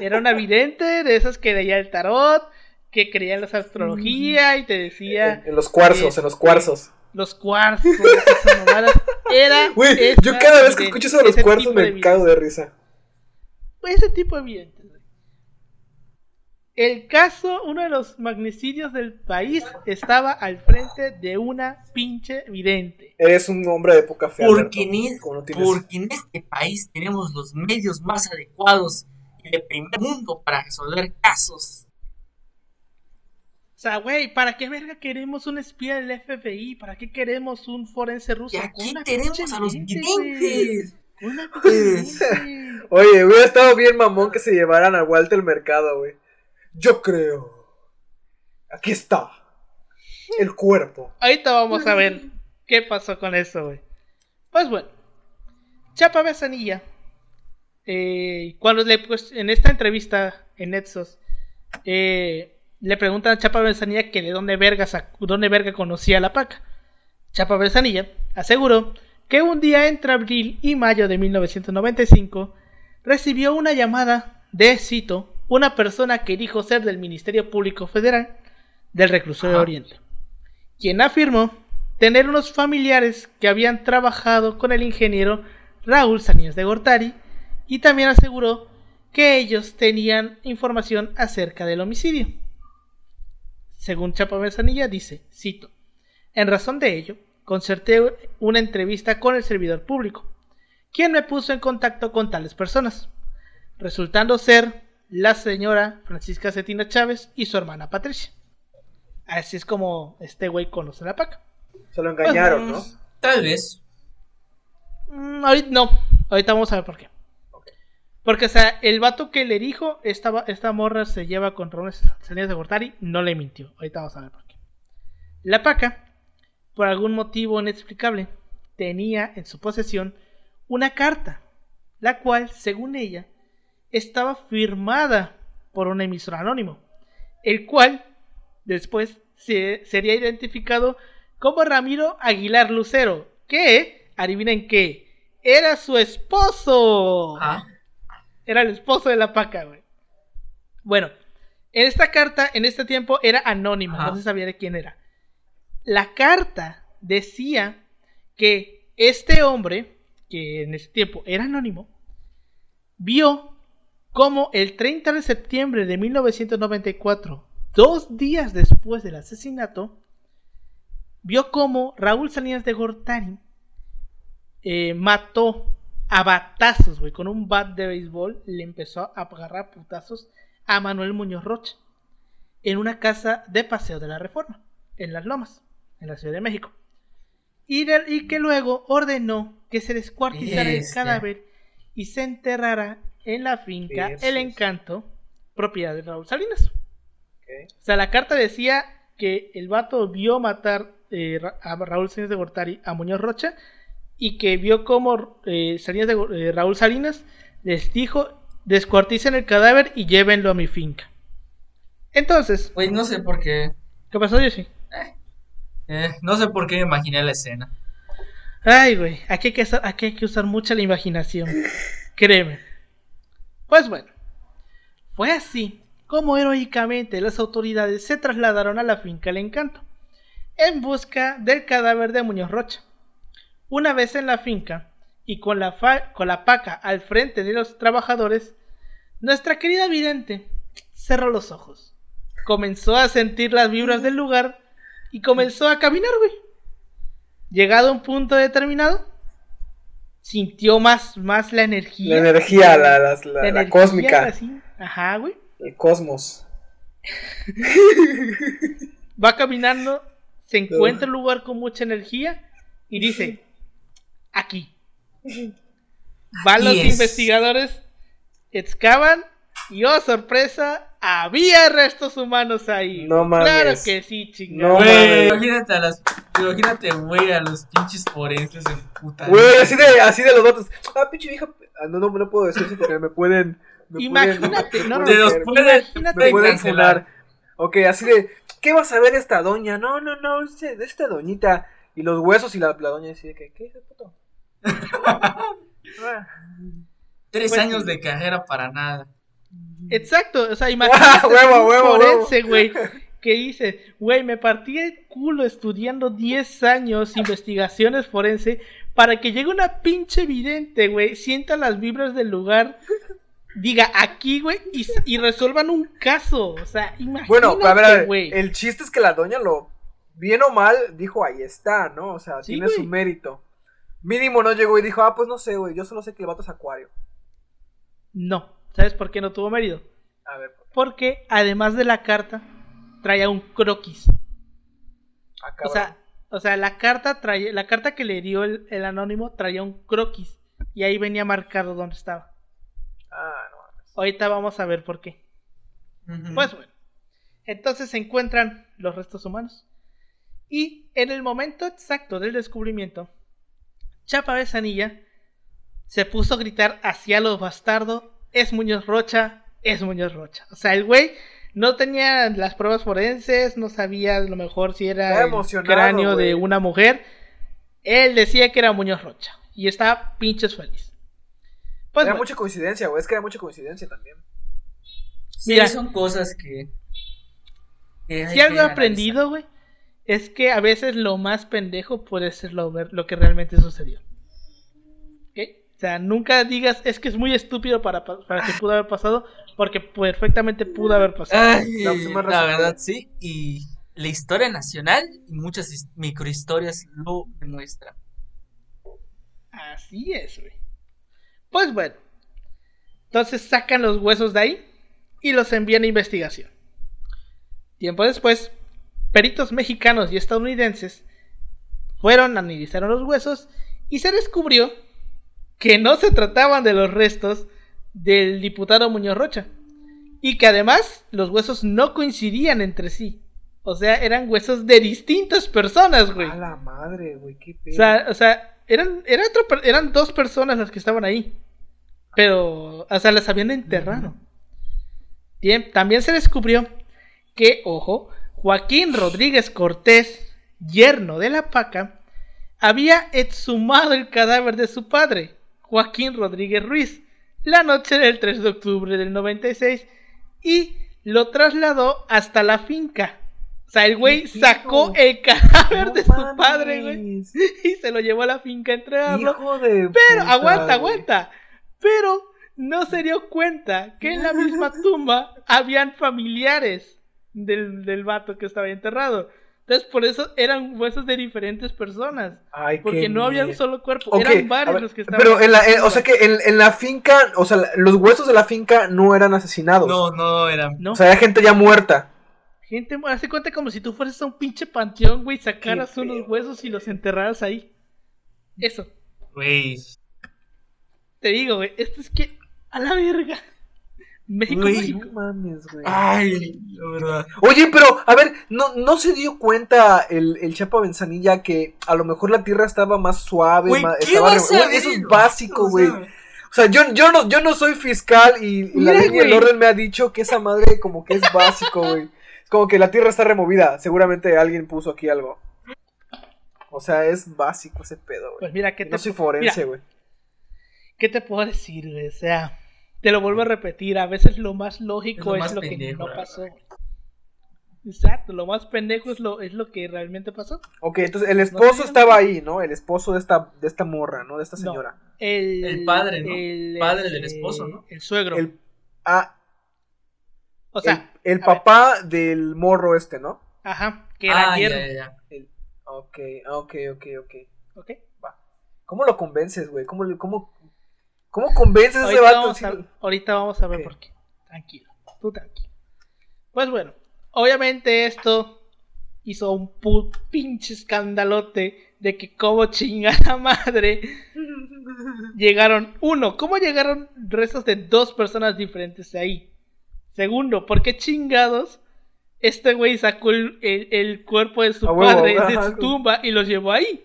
Era una vidente de esas que leía el tarot, que creía en la astrología y te decía En, en los cuarzos, en los este, cuarzos. los cuarzos, esas. Era. Güey, yo cada vez que escucho eso de los cuarzos de me cago de risa. Güey, ese tipo de güey. El caso, uno de los magnicidios del país, estaba al frente de una pinche vidente. Eres un hombre de poca fe. Porque Alberto, en, como no tienes- porque en este país tenemos los medios más adecuados y de primer mundo para resolver casos. sea, güey, ¿para qué verga queremos un espía del FBI? ¿Para qué queremos un forense ruso? Y aquí tenemos a los videntes. Oye, hubiera estado bien mamón que se llevaran a Walter Mercado, güey. Yo creo. Aquí está. El cuerpo. Ahorita vamos a ver qué pasó con eso, güey. Pues bueno, Chapa Besanilla, eh, cuando le, pues, en esta entrevista en Netsos, eh, le preguntan a Chapa Besanilla que de dónde verga, sac- dónde verga conocía a la paca. Chapa Besanilla aseguró que un día entre abril y mayo de 1995 recibió una llamada de, cito, una persona que dijo ser del Ministerio Público Federal del Reclusorio Ajá. Oriente, quien afirmó tener unos familiares que habían trabajado con el ingeniero Raúl Sanías de Gortari y también aseguró que ellos tenían información acerca del homicidio. Según Chapa Besanilla dice, cito, en razón de ello, concerté una entrevista con el servidor público, quien me puso en contacto con tales personas, resultando ser la señora Francisca Cetina Chávez y su hermana Patricia. Así es como este güey conoce a la paca. Se lo engañaron, ¿no? Mm, Tal vez. Mm, ahorita, no, ahorita vamos a ver por qué. Porque, o sea, el vato que le dijo, esta, esta morra se lleva con Raúl Salinas de Gortari, no le mintió. Ahorita vamos a ver por qué. La paca, por algún motivo inexplicable, tenía en su posesión una carta, la cual, según ella, estaba firmada por un emisor anónimo, el cual después se- sería identificado como Ramiro Aguilar Lucero, que, adivinen qué, era su esposo. Ajá. Era el esposo de la paca, güey. Bueno, en esta carta, en este tiempo, era anónima, no se sabía de quién era. La carta decía que este hombre, que en ese tiempo era anónimo, vio como el 30 de septiembre de 1994, dos días después del asesinato, vio como Raúl Salinas de Gortari eh, mató a batazos, güey, con un bat de béisbol, le empezó a agarrar putazos a Manuel Muñoz Rocha en una casa de paseo de la Reforma, en Las Lomas, en la Ciudad de México. Y, de- y que luego ordenó que se descuartizara el cadáver y se enterrara en la finca Versus. El Encanto, propiedad de Raúl Salinas. O sea, la carta decía que el vato vio matar eh, a Raúl Salinas de Gortari a Muñoz Rocha y que vio cómo eh, Salinas de eh, Raúl Salinas les dijo descuarticen el cadáver y llévenlo a mi finca. Entonces, Güey, no sé por qué. ¿qué pasó, Yoshi? Eh, no sé por qué me imaginé la escena. Ay, güey, aquí hay, que usar, aquí hay que usar mucha la imaginación. Créeme. Pues bueno, fue así como heroicamente las autoridades se trasladaron a la finca El Encanto en busca del cadáver de Muñoz Rocha. Una vez en la finca y con la, fa- con la paca al frente de los trabajadores, nuestra querida vidente cerró los ojos, comenzó a sentir las vibras del lugar y comenzó a caminar, güey. Llegado a un punto determinado, sintió más, más la energía. La energía, la, la, la- la la energía, cósmica. así. Ajá, güey. El cosmos. Va caminando, se encuentra un lugar con mucha energía y dice, aquí. Van los investigadores, excavan y oh sorpresa, había restos humanos ahí. No güey. Claro mames. que sí, chingado. No Güey, mames. imagínate a las. Imagínate, güey, a los pinches forenses en puta. Güey, así de, así de los datos. Ah, pinche vieja. ah, No, no, no puedo decir eso porque me pueden. me Imagínate, pueden- no, no, me Te los pueden- pueden, Imagínate. me pueden funar. Ok, así de. ¿Qué vas a ver esta doña? No, no, no, es de esta doñita. Y los huesos y la, la doña decide que, ¿qué es puto? Ah. Tres Pues años de carrera para nada. Exacto, o sea, imagínate Huevo, forense, güey, que dice, güey, me partí el culo estudiando 10 años investigaciones forense para que llegue una pinche vidente, güey, sienta las vibras del lugar, diga aquí, güey, y, resuelvan un caso, o sea, imagínate, Bueno, a ver, a ver, güey. el chiste es que la doña lo, bien o mal, dijo, ahí está, ¿no? O sea, Sí, tiene güey. su mérito. Mínimo no llegó y dijo, ah, pues no sé, güey, yo solo sé que el vato es acuario. No, ¿sabes por qué no tuvo mérito? A ver, Porque además de la carta, traía un croquis. Ah, O sea, o sea, la carta traía, la carta que le dio el, el anónimo traía un croquis y ahí venía marcado dónde estaba. Ah, no mames. Ahorita vamos a ver por qué. Pues bueno, entonces se encuentran los restos humanos y en el momento exacto del descubrimiento, Chapa Besanilla se puso a gritar hacia los bastardos, es Muñoz Rocha, es Muñoz Rocha. O sea, el güey no tenía las pruebas forenses, no sabía a lo mejor si era el cráneo de una mujer. Él decía que era Muñoz Rocha y estaba pinches feliz. Pues era bueno, mucha coincidencia, güey. Es que era mucha coincidencia también. Sí, mira. son cosas que. Si algo he aprendido, güey, es que a veces lo más pendejo puede ser lo que realmente sucedió. O sea, nunca digas, es que es muy estúpido para, pa- para que pudo haber pasado, porque perfectamente pudo haber pasado. Ay, la verdad, sí. Y la historia nacional y muchas his- microhistorias lo demuestran. Así es, güey. Pues bueno. Entonces sacan los huesos de ahí y los envían a investigación. Tiempo después, peritos mexicanos y estadounidenses fueron, analizaron los huesos y se descubrió que no se trataban de los restos del diputado Muñoz Rocha. Y que además los huesos no coincidían entre sí. O sea, eran huesos de distintas personas, güey. A la madre, güey. Qué pedo. O sea, o sea eran, era eran dos personas las que estaban ahí. Pero, o sea, las habían enterrado. Bien, también se descubrió que, ojo, Joaquín Rodríguez Cortés, yerno de la Paca, había exhumado el cadáver de su padre, Joaquín Rodríguez Ruiz, la noche del 3 de octubre del 96 y lo trasladó hasta la finca. O sea, el güey ¿Qué sacó el cadáver No de su padre, güey, y se lo llevó a la finca a entregarlo. Hijo de. Pero, puta, aguanta, güey. aguanta. Pero no se dio cuenta que en la misma tumba habían familiares del, del vato que estaba enterrado. Entonces, por eso eran huesos de diferentes personas. Ay, qué Porque no había un solo cuerpo, eran varios ver, los que estaban. Pero en la, en- o sea que en, en la finca, o sea, los huesos de la finca no eran asesinados. No, no era. ¿No? O sea, hay gente ya muerta. Gente, hace cuenta como si tú fueras a un pinche panteón, güey, sacaras Qué unos feo, huesos y los enterraras ahí. Eso. Güey. Te digo, güey, esto es que. A la verga. México, Güey, México. No mames, güey. Ay, la verdad. Oye, pero, a ver, ¿no, no se dio cuenta el, el Chapa Benzanilla que a lo mejor la tierra estaba más suave? Güey, más- ¿qué estaba vas re- a Güey, Eso es básico, O güey. sea, O sea, yo, yo, no, yo no soy fiscal y, y la ley y el orden me ha dicho que esa madre como que es básico, güey. Es como que la tierra está removida. Seguramente alguien puso aquí algo. O sea, es básico ese pedo, güey. Pues mira, ¿qué te No soy forense, güey. ¿Qué te puedo decir, güey? O sea, te lo vuelvo a repetir, a veces lo más lógico Es es lo que no pasó. Exacto, lo más pendejo es lo, es lo que realmente pasó. Ok, entonces el esposo estaba ahí, ¿no? El esposo de esta, de esta morra, ¿no? De esta No. señora. El, El padre, ¿no? el, Padre del este, esposo, ¿no? El suegro. El, ah, o sea, el, el a ver. papá del morro este, ¿no? ajá, que era ah, yerno. ya, ya, ya. El, ok, ok, ok, ok. ¿ok? ¿Cómo lo convences, güey? ¿Cómo, le- cómo, ¿Cómo convences a ese vato? vamos, a, ahorita vamos a ver por qué. Tranquilo, tú tranquilo. Pues bueno, obviamente esto hizo un pinche escandalote de que como chingada madre llegaron, uno, ¿cómo llegaron restos de dos personas diferentes ahí? Segundo, ¿por qué chingados este güey sacó el, el- el cuerpo de su huevo, padre de su tumba y los llevó ahí?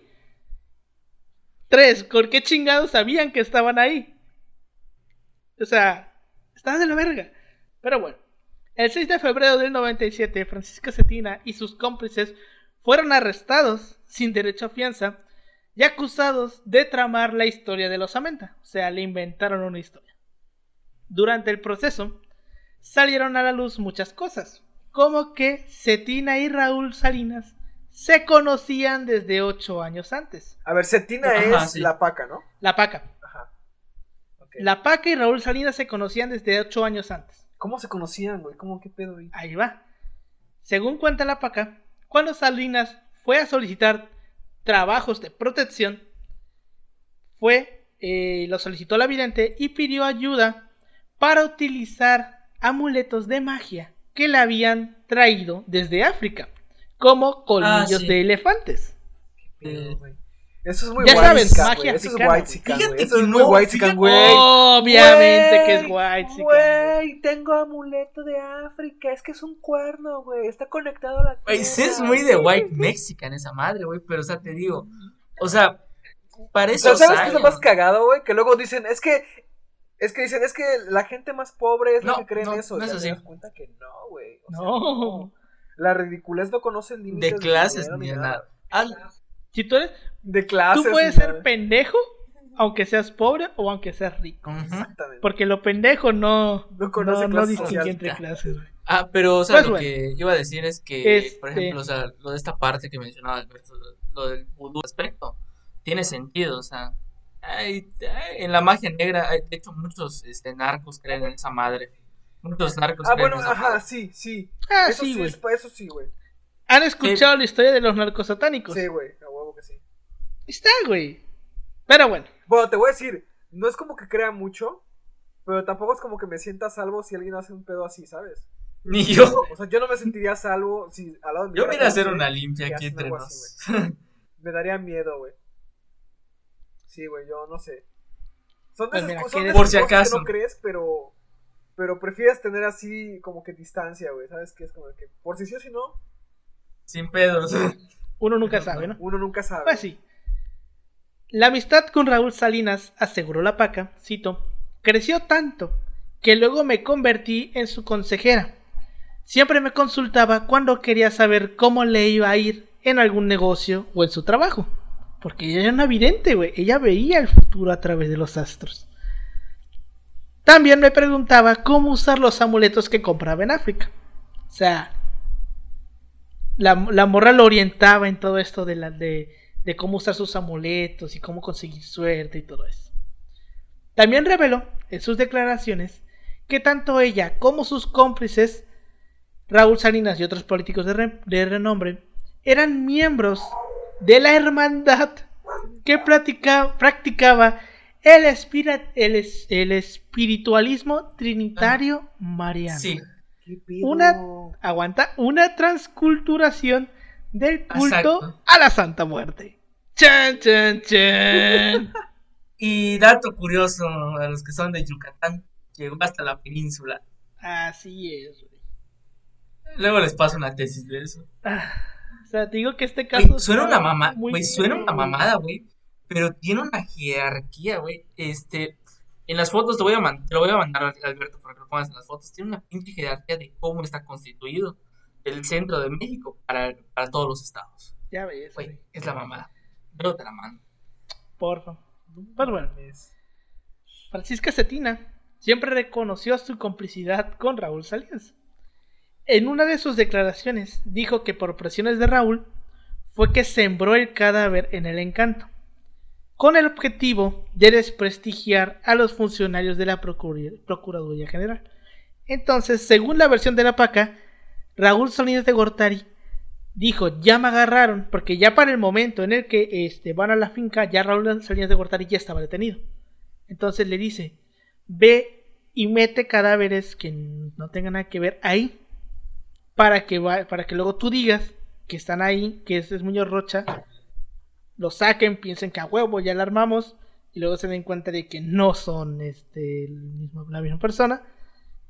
Tres, ¿por qué chingados sabían que estaban ahí? O sea, estaban de la verga. Pero bueno, el 6 de febrero del 97, Francisca Cetina y sus cómplices fueron arrestados sin derecho a fianza y acusados de tramar la historia de los Amenta. O sea, le inventaron una historia. Durante el proceso, salieron a la luz muchas cosas, como que Cetina y Raúl Salinas se conocían desde 8 años antes. A ver, Cetina Ajá, es sí. la paca, ¿no? La Paca. La Paca y Raúl Salinas se conocían desde 8 años antes. ¿Cómo se conocían, güey? ¿Cómo qué pedo, güey? Ahí va. Según cuenta la Paca, cuando Salinas fue a solicitar trabajos de protección, fue, eh, lo solicitó la vidente y pidió ayuda para utilizar amuletos de magia que le habían traído desde África, como colmillos Ah, sí. de elefantes. Pero, güey, Eso es muy Ya white sabes, magia. Eso es white güey. Eso es muy no, white chican, fíjate- güey. Obviamente que es white chican, güey. Tengo amuleto de África. Es que es un cuerno, güey. Está conectado a la Güey, sí es muy de white mexican esa madre, güey, pero o sea, te digo, o sea, parece sea, ¿sabes qué es lo más cagado, güey? Que luego dicen, es que. Es que dicen, es que la gente más pobre es la No, que cree en no, eso. no es Ya te así. das cuenta que no, güey. O sea, No. La ridiculez no conoce límites de clases dinero ni de nada. Ah, Si tú eres, De clases. tú puedes ser pendejo, aunque seas pobre o aunque seas rico. Exactamente. Porque lo pendejo no, No conoce no, no clase distingue entre clases, güey. Ah, pero, o sea, Pues lo bueno. que iba a decir es que, Este- por ejemplo, o sea, lo de esta parte que mencionaba Alberto, lo del vudú aspecto, tiene sentido, o sea, hay- hay- en la magia negra, hay, de hecho, muchos este, narcos creen en esa madre. Muchos narcos Ah, creen bueno, en esa ajá, madre. sí, sí. Ah, eso sí, sí, güey. es- eso sí, güey. ¿Han escuchado la historia de los narcos satánicos? Sí, güey, a huevo que sí. Está, güey. Pero bueno, Bueno, te voy a decir, no es como que crea mucho, pero tampoco es como que me sienta salvo si alguien hace un pedo así, ¿sabes? Ni yo. O sea, yo no me sentiría salvo si al lado de mi Yo vine a hacer una que limpia aquí entre nos. así, Me daría miedo, güey. Sí, güey, yo no sé. Son de Pues esas mira, cosas, ¿quieres- de Por esas si cosas que acaso. no crees, pero pero prefieres tener así como que distancia, güey, ¿sabes? Que es como que por si sí o si no, Sin pedos. uno nunca sabe, ¿no? uno nunca sabe. Pues sí. La amistad con Raúl Salinas, aseguró la paca, cito, creció tanto que luego me convertí en su consejera. Siempre me consultaba cuando quería saber cómo le iba a ir en algún negocio o en su trabajo. Porque ella era una vidente, güey. Ella veía el futuro a través de los astros. También me preguntaba cómo usar los amuletos que compraba en África. O sea, la, la morra lo orientaba en todo esto de, la, de, de cómo usar sus amuletos y cómo conseguir suerte y todo eso. También reveló en sus declaraciones que tanto ella como sus cómplices, Raúl Salinas y otros políticos de, re- de renombre, eran miembros de la hermandad que platica- practicaba el, espira- el es- el espiritualismo trinitario mariano. Sí. Una, aguanta, una transculturación del culto Exacto. a la Santa Muerte. Chan, chan, chan. y dato curioso a los que son de Yucatán, llegó hasta la península. Así es, güey. Luego les paso una tesis de eso. Ah, o sea, te digo que este caso. Güey, suena una muy güey, suena una mamada, güey, pero tiene una jerarquía, güey. Este, en las fotos te voy a te lo voy a mandar a Alberto para que lo pongas en las fotos. Tiene una pinche jerarquía de cómo está constituido el centro de México para, para todos los estados. Ya ves, Güey, es la mamada. Yo te la mando. Porfa. Pues bueno, Francisca Cetina siempre reconoció su complicidad con Raúl Salinas. En una de sus declaraciones dijo que por presiones de Raúl fue que sembró el cadáver en el encanto, con el objetivo de desprestigiar a los funcionarios de la Procur- Procuraduría General. Entonces, según la versión de la PACA, Raúl Salinas de Gortari dijo, ya me agarraron, porque ya para el momento en el que este, van a la finca, ya Raúl Salinas de Gortari ya estaba detenido. Entonces le dice, ve y mete cadáveres que no tengan nada que ver ahí, para que, va- para que luego tú digas que están ahí, que es Muñoz Rocha, lo saquen, piensen que a huevo ya la armamos, y luego se den cuenta de que no son este, mismo, la misma persona,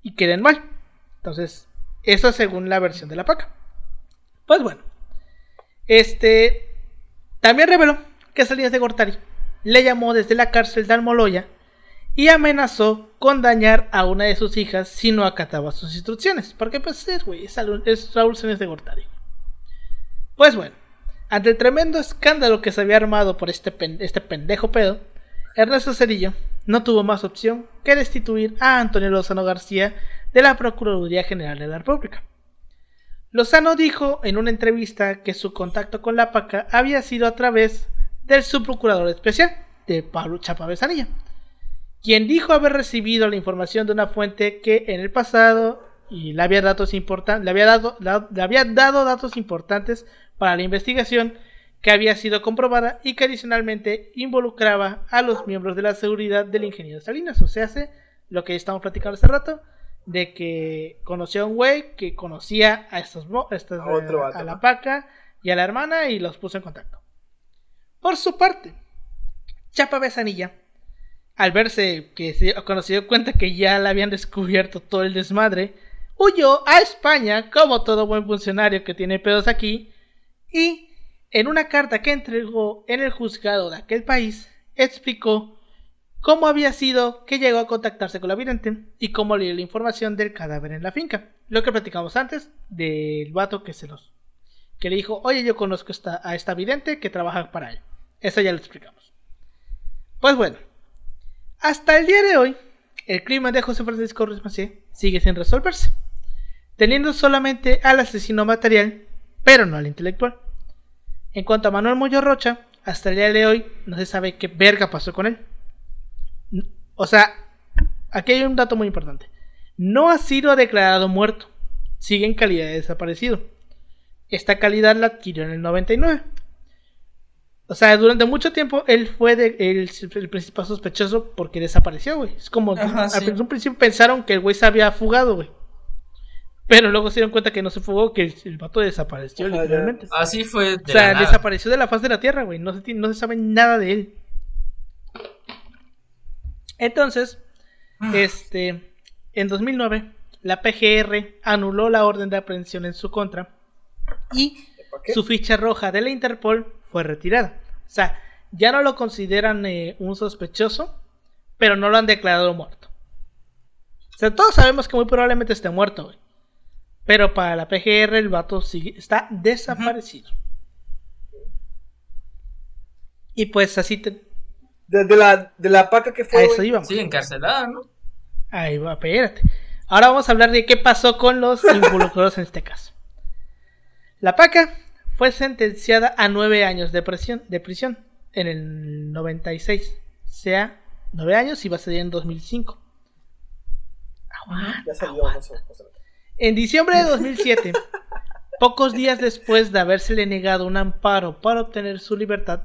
y queden mal. Entonces, eso según la versión de la paca. Pues bueno, este también reveló que Salinas de Gortari le llamó desde la cárcel de Almoloya y amenazó con dañar a una de sus hijas si no acataba sus instrucciones. Porque pues es, güey, es, es Raúl Salinas de Gortari. Pues bueno, ante el tremendo escándalo que se había armado por este, este pendejo pedo, Ernesto Cedillo no tuvo más opción que destituir a Antonio Lozano García de la Procuraduría General de la República. Lozano dijo en una entrevista que su contacto con la PACA había sido a través del subprocurador especial, de Pablo Chapa Besanilla, quien dijo haber recibido la información de una fuente que en el pasado y le había, datos le había dado datos importantes para la investigación que había sido comprobada y que adicionalmente involucraba a los miembros de la seguridad del ingeniero Salinas, o sea, hace lo que estamos platicando hace rato, de que conoció a un güey que conocía a estos, A otro eh, a la paca y a la hermana y los puso en contacto. Por su parte, Chapa Besanilla, al verse que se, cuando se dio cuenta que ya le habían descubierto todo el desmadre, huyó a España como todo buen funcionario que tiene pedos aquí y en una carta que entregó en el juzgado de aquel país explicó cómo había sido que llegó a contactarse con la vidente y cómo le dio la información del cadáver en la finca. Lo que platicamos antes del vato que se los que le dijo, oye, yo conozco a esta vidente que trabaja para él. Eso ya lo explicamos. Pues bueno, hasta el día de hoy, el crimen de José Francisco Ruiz sigue sin resolverse, teniendo solamente al asesino material, pero no al intelectual. En cuanto a Manuel Moyo Rocha, hasta el día de hoy no se sabe qué verga pasó con él. O sea, aquí hay un dato muy importante. No ha sido declarado muerto. Sigue en calidad de desaparecido. Esta calidad la adquirió en el 99. O sea, durante mucho tiempo él fue de- el, el principal sospechoso porque desapareció, güey. Es como Ajá, al sí. un principio pensaron que el güey se había fugado, güey. Pero luego se dieron cuenta que no se fugó, que el, vato desapareció Ajá, ya. literalmente. Así fue de O sea, la nada. desapareció de la faz de la Tierra, güey. No se, no se sabe nada de él. Entonces, Mm. este, en 2009, la PGR anuló la orden de aprehensión en su contra y su ficha roja de la Interpol fue retirada. O sea, ya no lo consideran eh, un sospechoso, pero no lo han declarado muerto. O sea, todos sabemos que muy probablemente esté muerto, güey. Pero para la PGR el vato sigue, está desaparecido. Y pues así te... De, de la, de la paca que A fue. eso íbamos. Sí, encarcelada, ¿no? Ahí va, espérate. Ahora vamos a hablar de qué pasó con los involucrados en este caso. La paca fue sentenciada a nueve años de prisión, de prisión en el 96. O sea, nueve años y va a salir en 2005. Aguanta, Ya salió, aguanta. no sé. no sé. En diciembre de 2007, pocos días después de habérsele negado un amparo para obtener su libertad,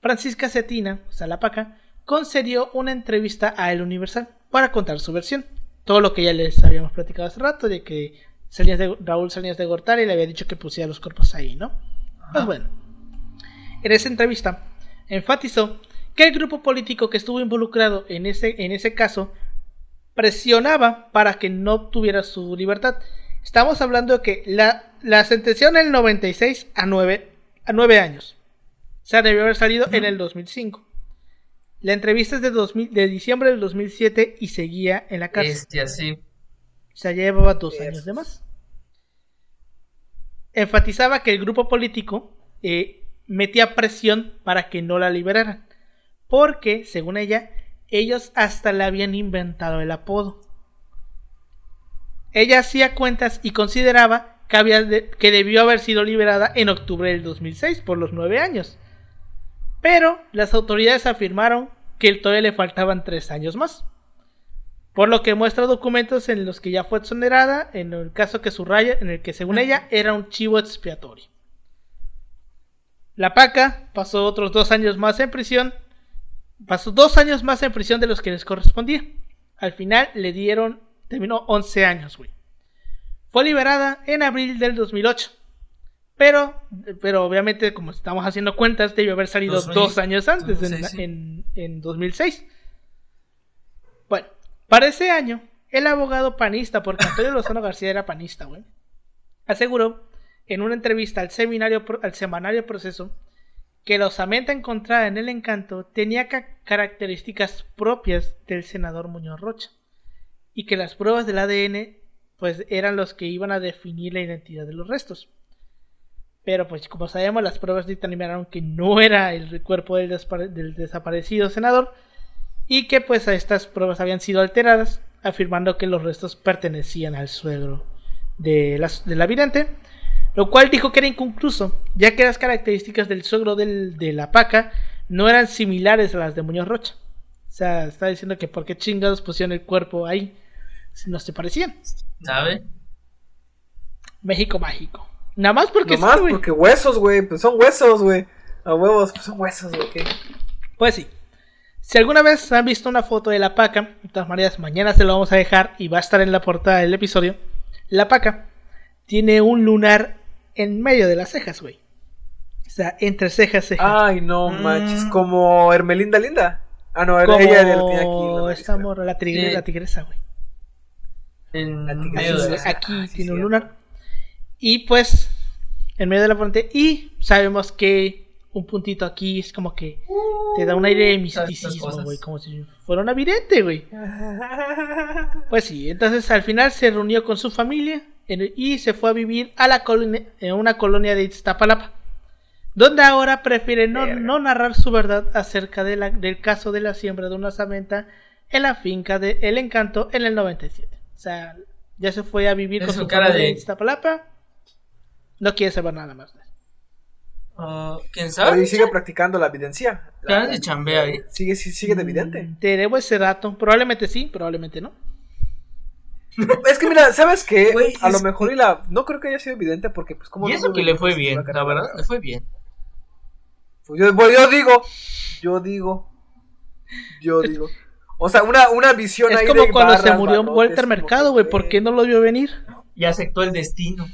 Francisca Cetina, o sea, la paca, concedió una entrevista a El Universal para contar su versión. Todo lo que ya les habíamos platicado hace rato, de que Salinas de- Raúl Salinas de Gortari le había dicho que pusiera los cuerpos ahí, ¿no? Pues bueno, en esa entrevista enfatizó que el grupo político que estuvo involucrado en ese, en ese caso presionaba para que no obtuviera su libertad. Estamos hablando de que la, la sentenciaron en el 96 a 9, a 9 años. O sea, debió haber salido en el 2005. La entrevista es de, 2000 de diciembre del 2007 y seguía en la cárcel. Este, así. O sea, ya llevaba dos años de más. Enfatizaba que el grupo político eh, metía presión para que no la liberaran. Porque, según ella, ellos hasta le habían inventado el apodo. Ella hacía cuentas y consideraba que, había de- que debió haber sido liberada en octubre del 2006 por los nueve años. Pero las autoridades afirmaron que todavía le faltaban tres años más. Por lo que muestra documentos en los que ya fue exonerada, en el caso que subraya, en el que según ella era un chivo expiatorio. La paca pasó otros dos años más en prisión, pasó dos años más en prisión de los que les correspondía. Al final le dieron, terminó 11 años, güey. Fue liberada en abril del 2008. Pero, pero obviamente, como estamos haciendo cuentas, debió haber salido 2000, dos años antes, en- 2006, sí. en, en 2006. Bueno, para ese año, el abogado panista, porque Antonio Lozano García era panista, güey, aseguró en una entrevista al, seminario, al semanario Proceso que la osamenta encontrada en el encanto tenía ca- características propias del senador Muñoz Rocha y que las pruebas del ADN pues eran los que iban a definir la identidad de los restos. Pero pues como sabemos las pruebas dictaminaron que no era el cuerpo del desaparecido senador y que pues a estas pruebas habían sido alteradas, afirmando que los restos pertenecían al suegro de la, de la vidente, lo cual dijo que era inconcluso, ya que las características del suegro del- de la paca no eran similares a las de Muñoz Rocha. O sea, está diciendo que por qué chingados pusieron el cuerpo ahí si no se parecían. ¿Sabe? México mágico. Nada más porque sí, güey. porque huesos, güey. Pues son huesos, güey. A huevos, pues son huesos, güey. Pues sí. Si alguna vez han visto una foto de la paca, de todas maneras, mañana se lo vamos a dejar y va a estar en la portada del episodio. La paca tiene un lunar en medio de las cejas, güey. O sea, entre cejas y cejas. Ay, no Mm. manches, como Hermelinda Linda. Ah, no, era ella la tenía aquí. nariz, esta morra, la, tigre- Sí. la tigresa, güey. En La tigresa. Aquí Ah, sí, tiene un lunar. Y pues, en medio de la frente. Y sabemos que un puntito aquí es como que te da un aire de misticismo, güey. Como si fuera una vidente, güey. Pues sí, entonces al final se reunió con su familia en- y se fue a vivir a la colonia, en una colonia de Iztapalapa, donde ahora prefiere no, narrar su verdad acerca de la- del caso de la siembra de una samenta en la finca de El Encanto en el 97. O sea, ya se fue a vivir Es con su cara familia de- Iztapalapa. No quiere saber nada más. Ah, ¿Quién sabe? y sigue practicando la evidencia. Ya se chambea ahí. Sigue, sigue de evidente. Mm, Te debo ese dato. Probablemente sí, probablemente no. Es que mira, ¿sabes qué? A lo mejor y la. No creo que haya sido evidente porque, pues, como. Y eso que le fue bien, la verdad, le fue bien. Pues yo, bueno, yo digo. Yo digo. Yo digo. O sea, una, una visión Es ahí como de cuando se murió Walter Mercado, que, güey. ¿Por qué no lo vio venir? Y aceptó el destino.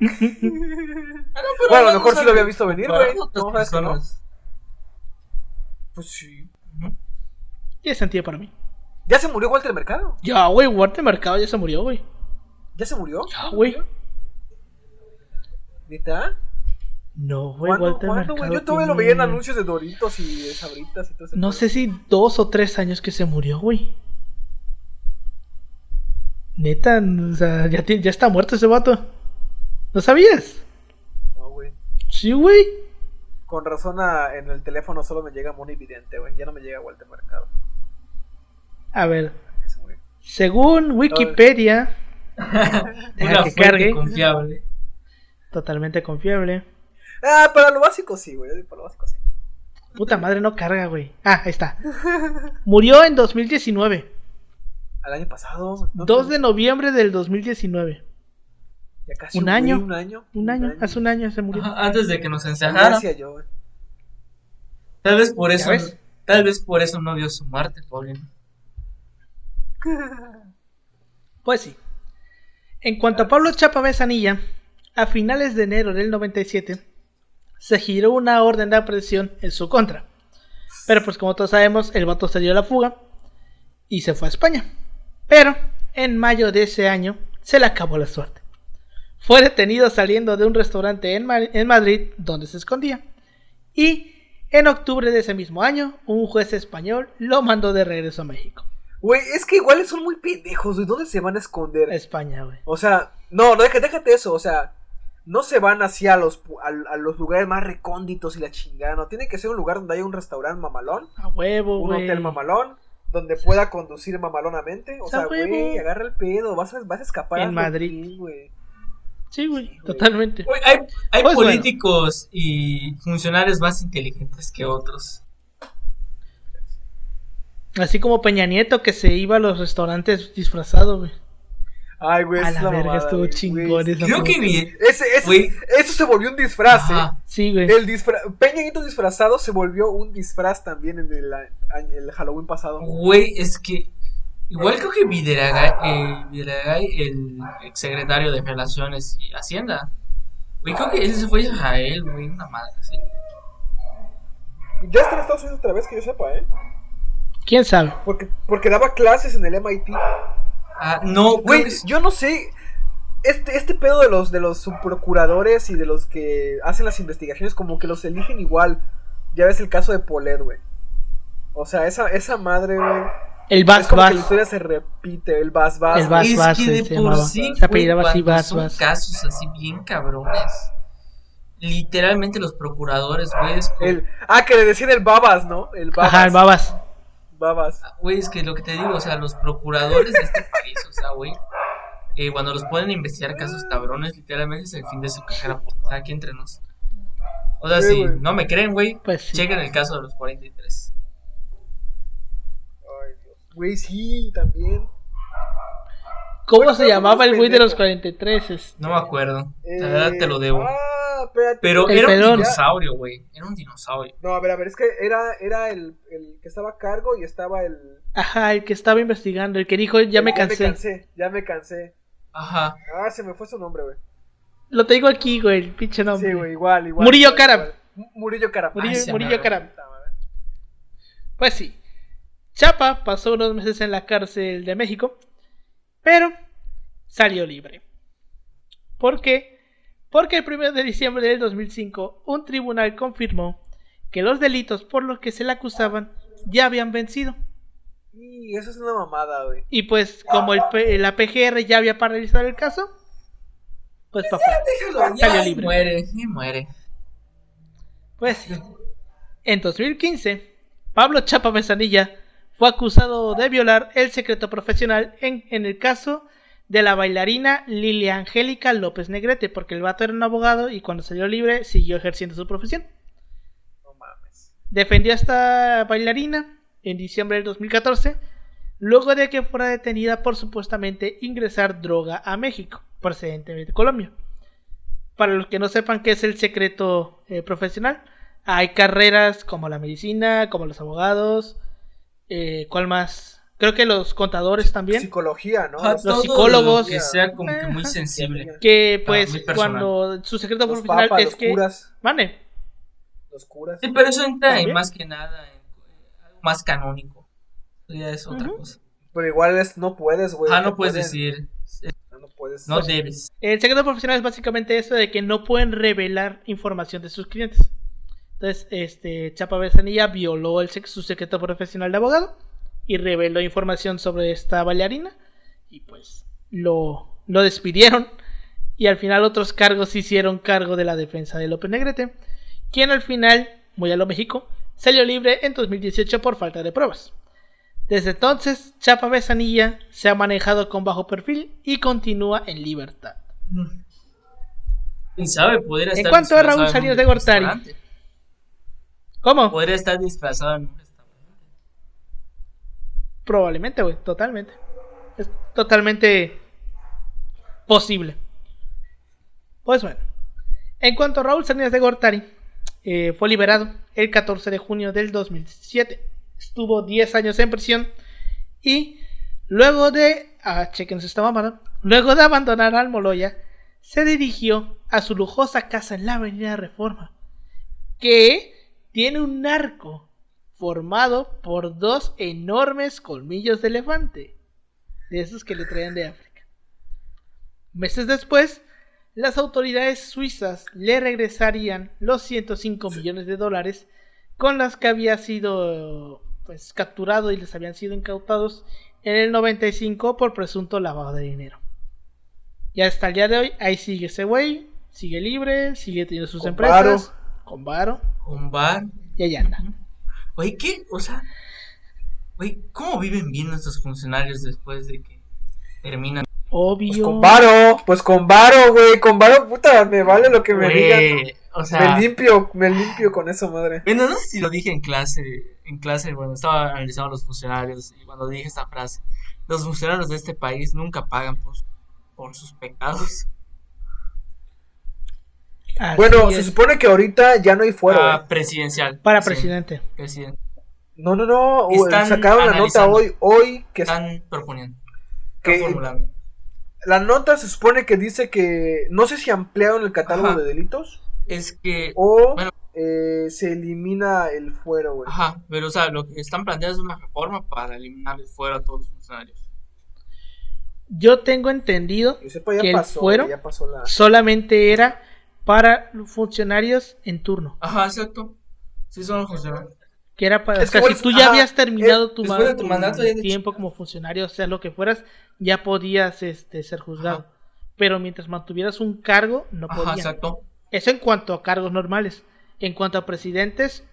No, Bueno, a lo no mejor sí lo había visto venir, güey. ¿Cómo sabes que no? Pues sí. Tiene sentido para mí. ¿Ya se murió Walter Mercado? Ya, güey, Walter Mercado ya se murió, güey. ¿Ya se murió? Ya, güey. ¿Neta? No, güey, ¿Cuándo, Walter ¿cuándo, güey? Mercado. Yo todavía lo veía en anuncios de Doritos y de Sabritas y todo eso. No sé si dos o tres años que se murió, güey. Neta, o sea, ya, ya está muerto ese vato. ¿No sabías? No, güey. Sí, güey. Con razón a- en el teléfono solo me llega Moni Vidente, güey. Ya no me llega Walter Mercado. A ver, según Wikipedia, Deja que cargue. confiable. totalmente confiable. Ah, para lo básico sí, güey. Para lo básico sí. Puta madre, no carga, güey. Ah, ahí está. Murió en 2019. Al año pasado. ¿no? 2 de noviembre del 2019. Ya casi un año. Un año. Un año, hace un año se murió. Ajá, Antes de que nos encerraran. Gracias, yo, güey. Tal vez por eso. ves? Tal vez por eso no vio su Marte, Paulino. Pues sí. En cuanto a Pablo Chapa Besanilla, a finales de enero del 97 se giró una orden de aprehensión en su contra. Pero pues como todos sabemos, el vato se dio a la fuga y se fue a España. Pero en mayo de ese año se le acabó la suerte. Fue detenido saliendo de un restaurante en, Ma- en Madrid donde se escondía. Y en octubre de ese mismo año, un juez español lo mandó de regreso a México. Güey, es que igual son muy pendejos, güey. ¿Dónde se van a esconder? España, güey. O sea, no, no, déjate, déjate eso, o sea, no se van así a los, a, a los lugares más recónditos y la chingada, no, tiene que ser un lugar donde haya un restaurante mamalón, A huevo, un hotel mamalón, donde pueda conducir mamalonamente, o sea, güey, agarra el pedo, vas a, vas a escapar En a Madrid. Güey. Sí, güey, totalmente. Güey, hay hay Pues bueno. políticos y funcionarios más inteligentes que otros. Así como Peña Nieto que se iba a los restaurantes disfrazado, güey. Ay, güey, A esa la es la verga, mamada, estuvo chingón esa Creo que vi. Ese, ese- eso se volvió un disfraz, Ajá. Sí, güey. ¿eh? El disfraz, Peña Nieto disfrazado se volvió un disfraz también en el Halloween pasado. Güey, es que. Igual creo que Videgaray, eh, Videgaray, el exsecretario de Relaciones y Hacienda. Güey, creo que él se fue a Israel, güey, una madre, sí. Ya está en Estados Unidos otra vez, que yo sepa, ¿eh? ¿Quién sabe? Porque, porque daba clases en el MIT. Ah, no, Güey, que yo no sé. Este, este pedo de los de los subprocuradores y de los que hacen las investigaciones, como que los eligen igual. Ya ves el caso de Polet, güey. O sea, esa, esa madre, güey. El Es Bas que la Bas. historia se repite, el Bas Bas. El Bas es Bas, que se de por sí, Se apellidaba güey, así, cuando Bas son Bas. casos así bien cabrones. Literalmente los procuradores, güey, es como- El, ah, que le decían el Babas, ¿no? El Babas. Ajá, el Babas. Babas. Güey, es que lo que te digo, o sea, los procuradores de este país, o sea, güey, eh, cuando los a investigar casos cabrones, literalmente es el fin de su carrera, o sea, aquí entre nos. O sea, Sí, si no me creen, güey, Pues sí. chequen el caso de los 43. Güey, sí, también. ¿Cómo Bueno, se llamaba el güey de los pendejos. 43? Este, No me acuerdo, la Eh, verdad te lo debo. Ah, espérate. Pero era pelón. un dinosaurio, güey. Era un dinosaurio. No, a ver, a ver, es que era, era el, el que estaba a cargo y estaba el... Ajá, el que estaba investigando, el que dijo, ya me Ya cansé. me cansé, ya me cansé. Ajá. Ah, se me fue su nombre, güey. Lo tengo aquí, güey, el pinche nombre. Sí, güey, igual, igual. Murillo igual, Karam. igual. M- Murillo Karam. Murillo- puta madre. Pues sí. Chapa pasó unos meses en la cárcel de México, pero salió libre. ¿Por qué? Porque el 1 de diciembre del 2005 un tribunal confirmó que los delitos por los que se le acusaban ya habían vencido. Y eso es una mamada, güey. Y pues como el P- la PGR ya había paralizado el caso, pues afuera. Déjalo, Salió libre. Muere, y muere. Pues sí. En 2015, Pablo Chapa Besanilla fue acusado de violar el secreto profesional en, en el caso de la bailarina Lilia Angélica López Negrete, porque el vato era un abogado y cuando salió libre siguió ejerciendo su profesión. No mames. Defendió a esta bailarina en diciembre del 2014, luego de que fuera detenida por supuestamente ingresar droga a México, procedente de Colombia. Para los que no sepan qué es el secreto eh, profesional, hay carreras como la medicina, como los abogados, eh, ¿cuál más? Creo que los contadores también. Psicología, ¿no? Los psicólogos. lo Que sea como que muy sensible. Que Ah, pues cuando su secreto Los profesional papas, es los que... curas. Mane, Los curas. Sí, pero eso entra en ¿También? más que nada en algo más canónico. Eso ya es otra cosa. Pero igual es, no puedes, güey. Ah, no puedes pueden- decir, eh, No puedes. no debes. El secreto profesional es básicamente eso de que no pueden revelar información de sus clientes. Entonces, este Chapa Besanilla violó el su secreto profesional de abogado y reveló información sobre esta bailarina y pues lo, lo despidieron y al final otros cargos se hicieron cargo de la defensa de López Negrete, quien al final, muy a lo México, salió libre en 2018 por falta de pruebas. Desde entonces, Chapa Besanilla se ha manejado con bajo perfil y continúa en libertad. ¿Quién sabe? Podría En estar cuanto a disfrazado Raúl en Salinas de Gortari. ¿Cómo? Podría estar disfrazado en un restaurante. Probablemente, güey, totalmente. Es totalmente posible. Pues bueno. En cuanto a Raúl Salinas de Gortari, eh, fue liberado el 14 de junio del 2007. Estuvo 10 años en prisión y luego de... Ah, chequense esta mamada. Luego de abandonar Almoloya, se dirigió a su lujosa casa en la Avenida Reforma, que tiene un arco formado por dos enormes colmillos de elefante, de esos que le traían de África. Meses después, las autoridades suizas le regresarían los 105 millones de dólares con las que había sido pues capturado y les habían sido incautados en el 95 por presunto lavado de dinero. Y hasta el día de hoy, ahí sigue ese güey, sigue libre, sigue teniendo sus Con empresas, con varo, Con bar. y ahí anda. Oye, ¿qué? O sea, oye, ¿cómo viven bien nuestros funcionarios después de que terminan? Obvio. Pues con varo, pues con varo, güey. Con varo, puta, me vale lo que me digan. O sea, Me limpio, me limpio con eso, madre. bueno, no sé si lo dije en clase, en clase, bueno, estaba analizando a los funcionarios y cuando dije esta frase, los funcionarios de este país nunca pagan por, por sus pecados. Así Bueno, es. se supone que ahorita ya no hay fuero, Ah, eh. presidencial. Para Sí, presidente. presidente. No, no, no. Están sacaron la nota hoy, hoy que, Están proponiendo. Están que formulando. la nota se supone que dice que no sé si ampliaron el catálogo Ajá. de delitos Es que, o Bueno. eh, se elimina el fuero, güey. ajá, pero o sea, lo que están planteando es una reforma para eliminar el fuero a todos los funcionarios. Yo tengo entendido Yo sepa, ya que el pasó, fuero- ya pasó la. solamente era para funcionarios en turno. Ajá, exacto. Sí son los funcionarios. Que era para. Es o sea, que, si tú ya ajá, habías terminado tu, ma- tu tu mandato ya de- tiempo como funcionario, o sea, lo que fueras, ya podías este, ser juzgado. Ajá. Pero mientras mantuvieras un cargo, no Ajá, podías. exacto. Eso en cuanto a cargos normales. En cuanto a presidentes,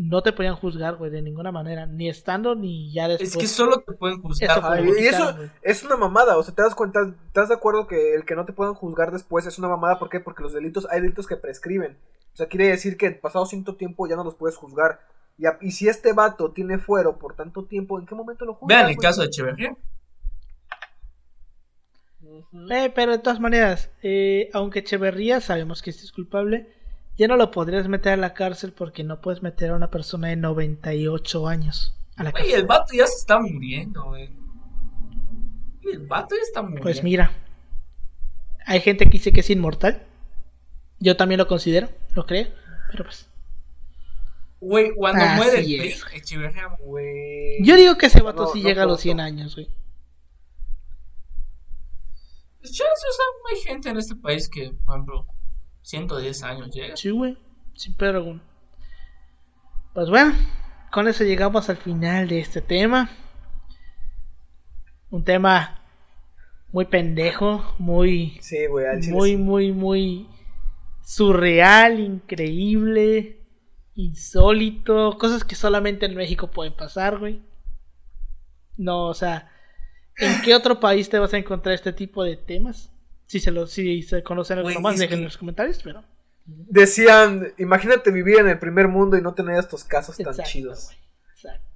no te podían juzgar, güey, de ninguna manera. Ni estando ni ya después. Es que solo te pueden juzgar. Eso y eso es una mamada, o sea, te das cuenta, ¿estás de acuerdo que el que no te puedan juzgar después es una mamada? ¿Por qué? Porque los delitos, hay delitos que prescriben. O sea, quiere decir que pasado cierto tiempo ya no los puedes juzgar. Y, a- y si este vato tiene fuero por tanto tiempo, ¿en qué momento lo juzgas? Vean el caso de Echeverría. Eh, pero de todas maneras, eh, aunque Echeverría sabemos que este es culpable, ya no lo podrías meter a la cárcel porque no puedes meter a una persona de 98 años a la Güey, cárcel. el vato ya se está muriendo, güey. El vato ya está muriendo. Pues mira, hay gente que dice que es inmortal. Yo también lo considero, lo creo, pero pues. Güey, cuando Así muere el es. Güey. Yo digo que ese vato No, sí no llega a los pronto. 100 años, güey. Pues chance, o sea, hay gente en este país que, por ejemplo, 110 años llega. Sí, güey, sin pedo alguno. Pues bueno, con eso llegamos al final de este tema. Un tema muy pendejo, muy, Sí, güey, al chile muy, sí. muy, muy surreal, increíble, insólito, cosas que solamente en México pueden pasar, güey. No, o sea, ¿en qué otro país te vas a encontrar este tipo de temas? Si se lo, si se conocen algo más, dejen en los comentarios, pero. Decían, imagínate vivir en el primer mundo y no tener estos casos tan Exacto, chidos. güey, exacto.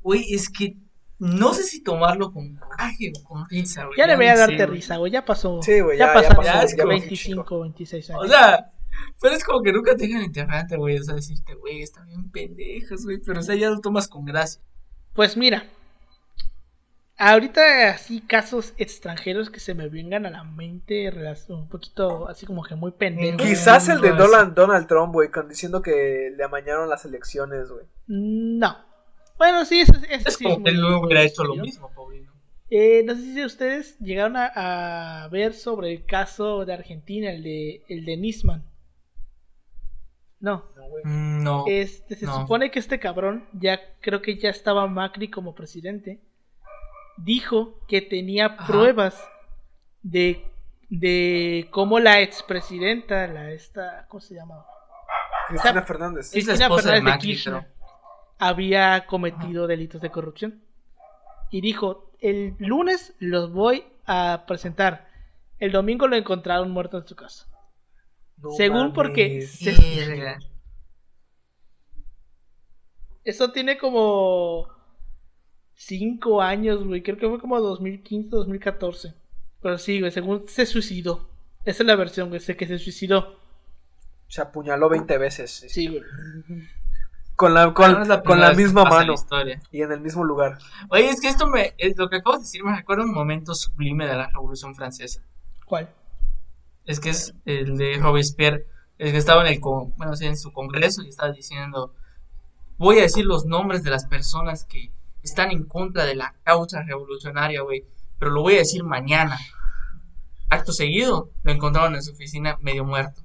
Güey, es que no sé si tomarlo con coraje o con risa, güey. Ya debería no darte risa, güey. Ya pasó. Sí, güey, ya- ya pasaron ya pasó un 25, 26 años. O sea, pero es como que nunca te dejan interrogante, güey. O sea, decirte, güey, están bien pendejas, güey. Pero o sea, ya lo tomas con gracia. Pues mira, ahorita así casos extranjeros que se me vengan a la mente, un poquito así como que muy pendejos. Quizás el de No, Donald, Donald Trump, güey, con- diciendo que le amañaron las elecciones, güey. No. Bueno, sí, eso, eso Es sí como es que él hubiera hecho lo mismo, Paulino. Eh, no sé si ustedes llegaron a, a ver sobre el caso de Argentina, el de, el de Nisman. No. Mm, No. Este, se No. supone que este cabrón, ya creo que ya estaba Macri como presidente, dijo que tenía Ajá. pruebas de, de cómo la expresidenta, la esta, ¿cómo se llama? Cristina sea, Fernández. Sí. Es la Cristina esposa de Fernández de Macri, Kirchner, había cometido delitos de corrupción. Y dijo, el lunes los voy a presentar. El domingo lo encontraron muerto en su casa. No Según porque mames. se- Verga. Eso tiene como 5 años, güey. Creo que fue como 2015, 2014. Pero sí, güey, según se suicidó. Esa es la versión, güey, sé que se suicidó. Se apuñaló 20 veces. Sí, güey. Con la, con, No es la con primera la vez que misma la mano. Y en el mismo lugar. Oye, es que esto me. es lo que acabas de decir me recuerda un momento sublime de la Revolución Francesa. ¿Cuál? Es que es el de Robespierre. Es que estaba en el bueno, en su congreso y estaba diciendo. Voy a decir los nombres de las personas que están en contra de la causa revolucionaria, güey. Pero lo voy a decir mañana. Acto seguido, lo encontraron en su oficina medio muerto.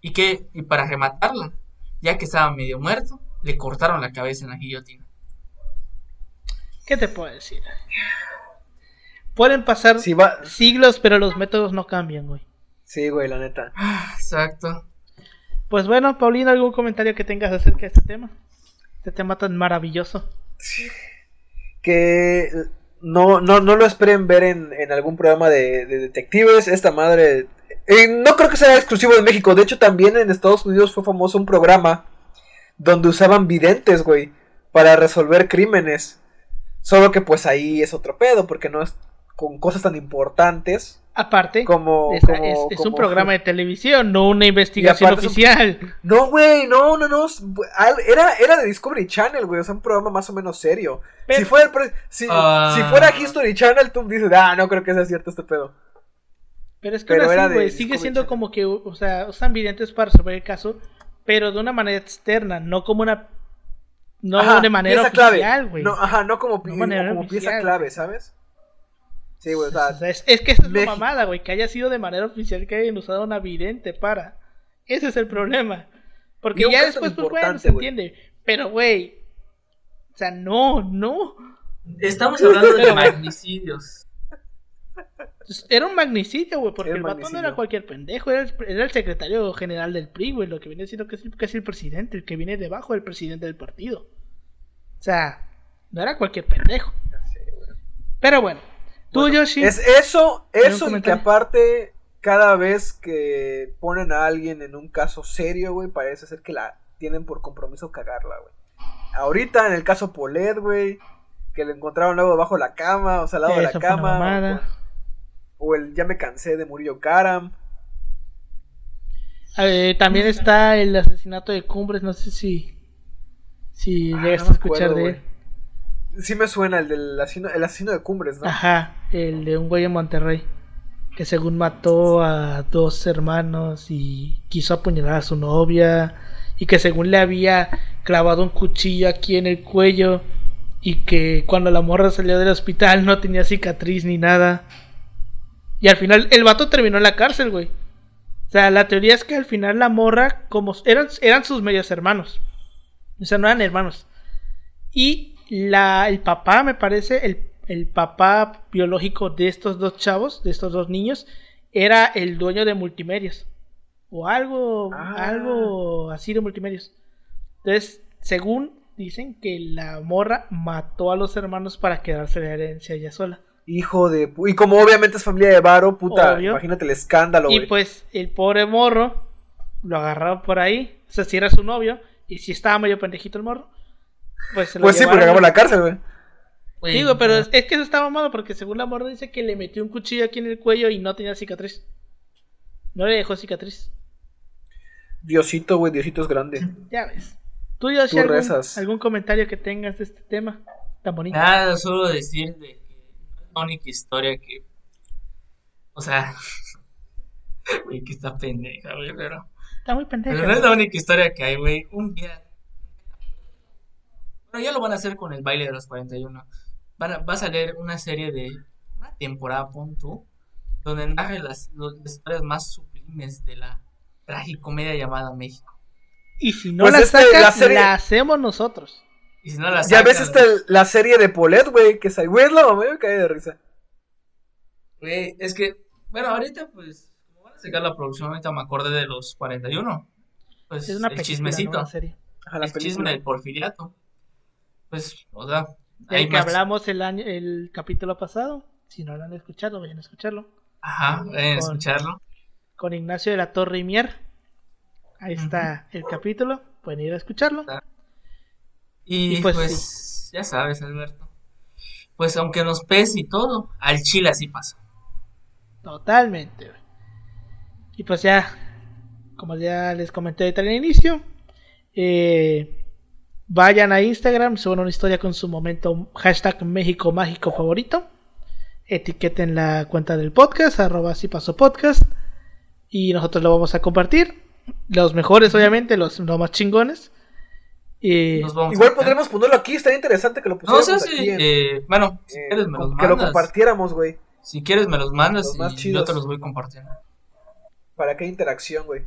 Y que, y para rematarla, ya que estaba medio muerto, le cortaron la cabeza en la guillotina. ¿Qué te puedo decir? Pueden pasar Sí, va. siglos, pero los métodos no cambian, güey. Sí, güey, la neta. Exacto. Pues bueno, Paulino, ¿algún comentario que tengas acerca de este tema? Este tema tan maravilloso. Que no, no, no lo esperen ver en, en algún programa de, de detectives. Esta madre. no creo que sea exclusivo de México. De hecho, también en Estados Unidos fue famoso un programa donde usaban videntes, güey, para resolver crímenes. Solo que pues ahí es otro pedo, porque no es con cosas tan importantes Aparte, como... esa- como- es, es un programa de televisión, no una investigación un- oficial. No, güey, no, no, no. Era, era de Discovery Channel, güey. O sea, un programa más o menos serio. Pero- si, fuera el pre- si, Ah. si fuera History Channel, tú dices, ah, no creo que sea cierto este pedo. Pero es que Pero así, de güey, sigue siendo Channel. como que, o sea, usan videntes para resolver el caso, pero de una manera externa, no como una. No Ajá, de manera pieza oficial, clave. güey. No, ajá, no como, No como pieza clave. ¿sabes? Sí, güey, o sea, es, es que esa es la mamada, güey, que haya sido de manera oficial que hayan usado una vidente para. Ese es el problema. Porque ya después, pues bueno, importante, se güey. entiende. Pero, güey. O sea, no, no. Estamos hablando de magnicidios. Pues, Era un magnicidio, güey, porque Era el un vato no era cualquier pendejo, era el, era el secretario general del PRI, güey, lo que viene siendo que es, el, que es el presidente, el que viene debajo del presidente del partido. O sea, no era cualquier pendejo. Pero bueno, tú, Bueno, Yoshi, Es eso, ¿Hay un eso y que aparte, cada vez que ponen a alguien en un caso serio, güey, parece ser que la tienen por compromiso cagarla, güey. Ahorita en el caso Polet, güey, que le encontraron luego debajo de la cama, o sea, al lado de la cama. O el Ya me cansé de Murillo Karam. Eh, también está el asesinato de Cumbres, no sé si, si Ah, llegaste no a escuchar acuerdo, de él. Sí me suena el del asesino, el asesino de Cumbres, ¿no? Ajá, el de un güey en Monterrey. Que según mató a dos hermanos y quiso apuñalar a su novia. Y que según le había clavado un cuchillo aquí en el cuello. Y que cuando la morra salió del hospital no tenía cicatriz ni nada. Y al final el vato terminó en la cárcel, güey. O sea, la teoría es que al final la morra, como eran, eran sus medios hermanos. O sea, no eran hermanos. Y la, el papá, me parece, el, el papá biológico de estos dos chavos, de estos dos niños, era el dueño de multimedios. O algo, Ah. algo así de multimedios. Entonces, según dicen que la morra mató a los hermanos para quedarse la herencia ella sola. Hijo de... Y como obviamente es familia de Varo, puta, Obvio. imagínate el escándalo, Y pues el pobre morro lo agarraron por ahí. O sea, si era su novio. Y si estaba medio pendejito el morro. Pues Pues sí, porque acabó en la cárcel, güey. Digo, pero no. es, es que eso estaba malo porque según la morra dice que le metió un cuchillo aquí en el cuello y no tenía cicatriz. No le dejó cicatriz. Diosito, güey, Diosito es grande. Ya ves. ¿Tú, Tú algún, rezas. algún comentario que tengas de este tema tan bonito? Nada, solo decir de que no es la única historia que. O sea. Güey, que está pendeja, güey, pero. Está muy pendejo. Pero no es la única historia que hay, güey. Un día. Bueno, ya lo van a hacer con el baile de los 41. Van a- va a salir una serie de. Una temporada, pon tú. Donde narra las, historias más sublimes de la tragicomedia llamada México. Y si no Pues la es que sacas, la serie- la hacemos nosotros. Y si no la Ya ves esta, la serie de Polet, güey, que salió. Güey, es la mamá, me caí de risa. Güey, es que, bueno, ahorita pues, como van a sacar la producción, ahorita me acordé de los 41. Pues Es una el película, chismecito, ¿no? Una serie. Ajá, la el chisme del porfiriato. Pues, o sea, hay que más. hablamos el año, el capítulo pasado. Si no lo han escuchado, vayan a escucharlo. Ajá, vayan a escucharlo. Con Ignacio de la Torre y Mier. Ahí está el capítulo. Pueden ir a escucharlo. Y, Y pues, pues, ya sabes, Alberto. Pues aunque nos pese y todo, al chile así pasa. Totalmente. Y pues ya, como ya les comenté ahorita al inicio, eh, vayan a Instagram, suban una historia con su momento hashtag México Mágico favorito. Etiqueten la cuenta del podcast, arroba si pasó podcast. Y nosotros lo vamos a compartir. Los mejores, obviamente, los, los más chingones. Y Nos vamos Igual a- podremos ponerlo aquí, estaría interesante que lo No pusiéramos sé si, aquí. en- eh, bueno, si eh, quieres me los que lo compartiéramos, güey. Si quieres me los mandas Los y yo te los voy compartiendo. Para haya interacción, güey.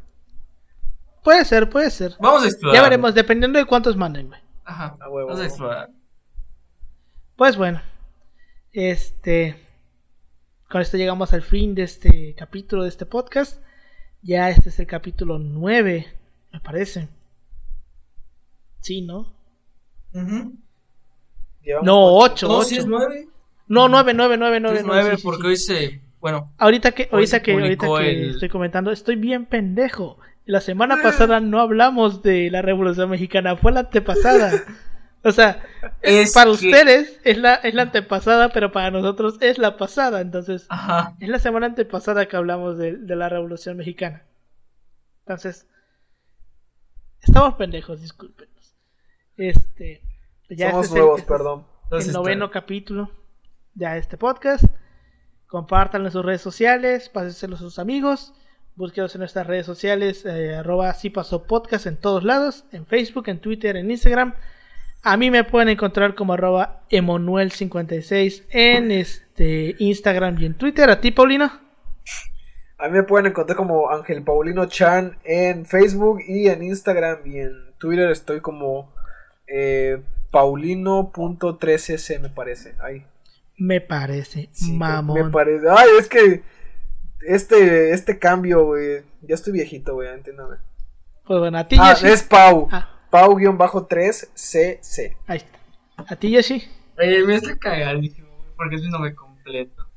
Puede ser, puede ser. Vamos a explorar. Ya veremos, dependiendo de cuántos manden, güey. Ajá, A huevo, vamos a explorar. Pues bueno, este. Con esto llegamos al fin de este capítulo de este podcast. Ya este es el capítulo 9, me parece. Sí, ¿no? Ujú. Llevamos No, cuánto? 8, No, 8. si es nueve. No, 9, 9, 9, Sí 9, es nueve porque hoy se, bueno, Ahorita que, ahorita que, ahorita que el- estoy comentando, estoy bien pendejo. La semana pasada no hablamos de la Revolución Mexicana, fue la antepasada. O sea, Es para que- ustedes es la, es la antepasada, pero para nosotros es la pasada. Entonces, ajá, es la semana antepasada que hablamos de, de la Revolución Mexicana. Entonces, estamos pendejos, discúlpenos. Este, ya Somos este es el- nuevos, este es perdón. entonces el está- noveno capítulo de este podcast. Compártanlo en sus redes sociales, pásenselo a sus amigos. Búsquenos en nuestras redes sociales, eh, arroba así pasó podcast en todos lados, en Facebook, en Twitter, en Instagram. A mí me pueden encontrar como arroba Emanuel56 en este Instagram y en Twitter. ¿A ti, Paulino? A mí me pueden encontrar como Ángel Paulino Chan en Facebook y en Instagram y en Twitter estoy como eh, paulino.13c me parece. Ahí. Me parece, Sí, mamón. Me parece. Ay, es que este este cambio, güey. Ya estoy viejito, güey, entiéndame. Pues bueno, a ti, Ah, Yoshi. es Pau. Ah, Pau-3cc. ahí está. A ti, Yoshi. Oye, me está cagadísimo, güey, porque es un nombre completo.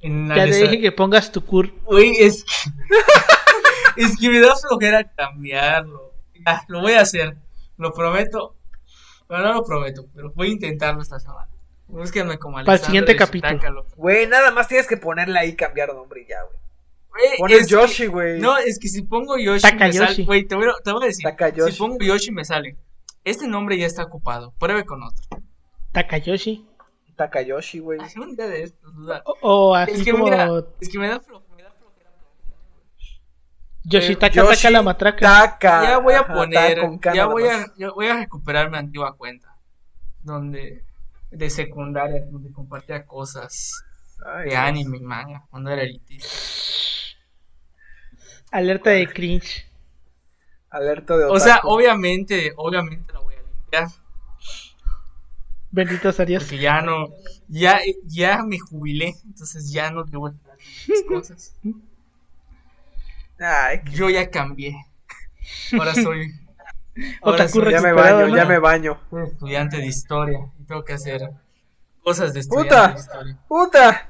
En Ya te dije que pongas tu cur. Güey, es que... es que me da flojera cambiarlo. Ya, lo voy a hacer, lo prometo. Bueno, no lo prometo, pero voy a intentarlo esta semana. Búsquenme como Para el siguiente capítulo. Güey, nada más tienes que ponerle ahí y cambiar nombre y ya, güey. Pones Yoshi, güey. No, es que si pongo Yoshi me Takayoshi. sale. Güey, te voy, a- te voy a decir. Takayoshi. Si pongo Yoshi me sale. Este nombre ya está ocupado. Pruebe con otro. Takayoshi. Takayoshi, güey. Ay, un día de estos. duda. O, o así Es que como mira, es que me da flojo. Me da flojera. Yoshitaka Yoshi Taka la matraca. Taka. Ya voy a Ajá, poner. K Ya voy a, ya voy a recuperar mi antigua cuenta. Donde. De secundaria, donde compartía cosas Ay, de Dios. anime y manga. Cuando era elitista. Alerta de cringe. Alerta de O sea, otaku. obviamente, obviamente la voy a limpiar. Bendito sea Dios. Porque ya no, ya, ya me jubilé, entonces ya no debo estar haciendo esas cosas. Ay, Yo ya cambié. Ahora soy, ahora Otaku soy, ya me baño, ¿no? ya me baño. estudiante de historia tengo que hacer cosas de estudiante ¡Puta! de historia. ¡Puta!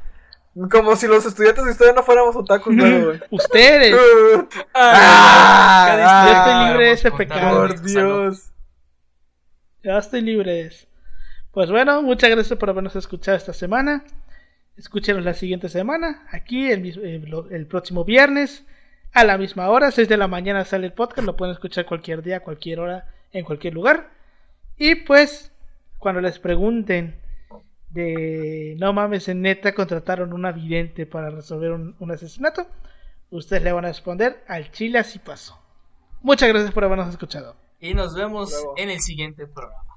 Como si los estudiantes de historia no fuéramos otakus, güey. Ustedes. Ah, ah, historia estoy libre de ese pecado. Por. Dios. Ya estoy libre de eso. Pues bueno, muchas gracias por habernos escuchado esta semana. Escúchenos la siguiente semana, aquí el, mis- eh, el próximo viernes, a la misma hora, 6 de la mañana sale el podcast, lo pueden escuchar cualquier día, cualquier hora, en cualquier lugar. Y pues, cuando les pregunten de, no mames, en neta contrataron una vidente para resolver un, un asesinato, ustedes le van a responder al chile así pasó. Muchas gracias por habernos escuchado. Y nos vemos Luego. en el siguiente programa.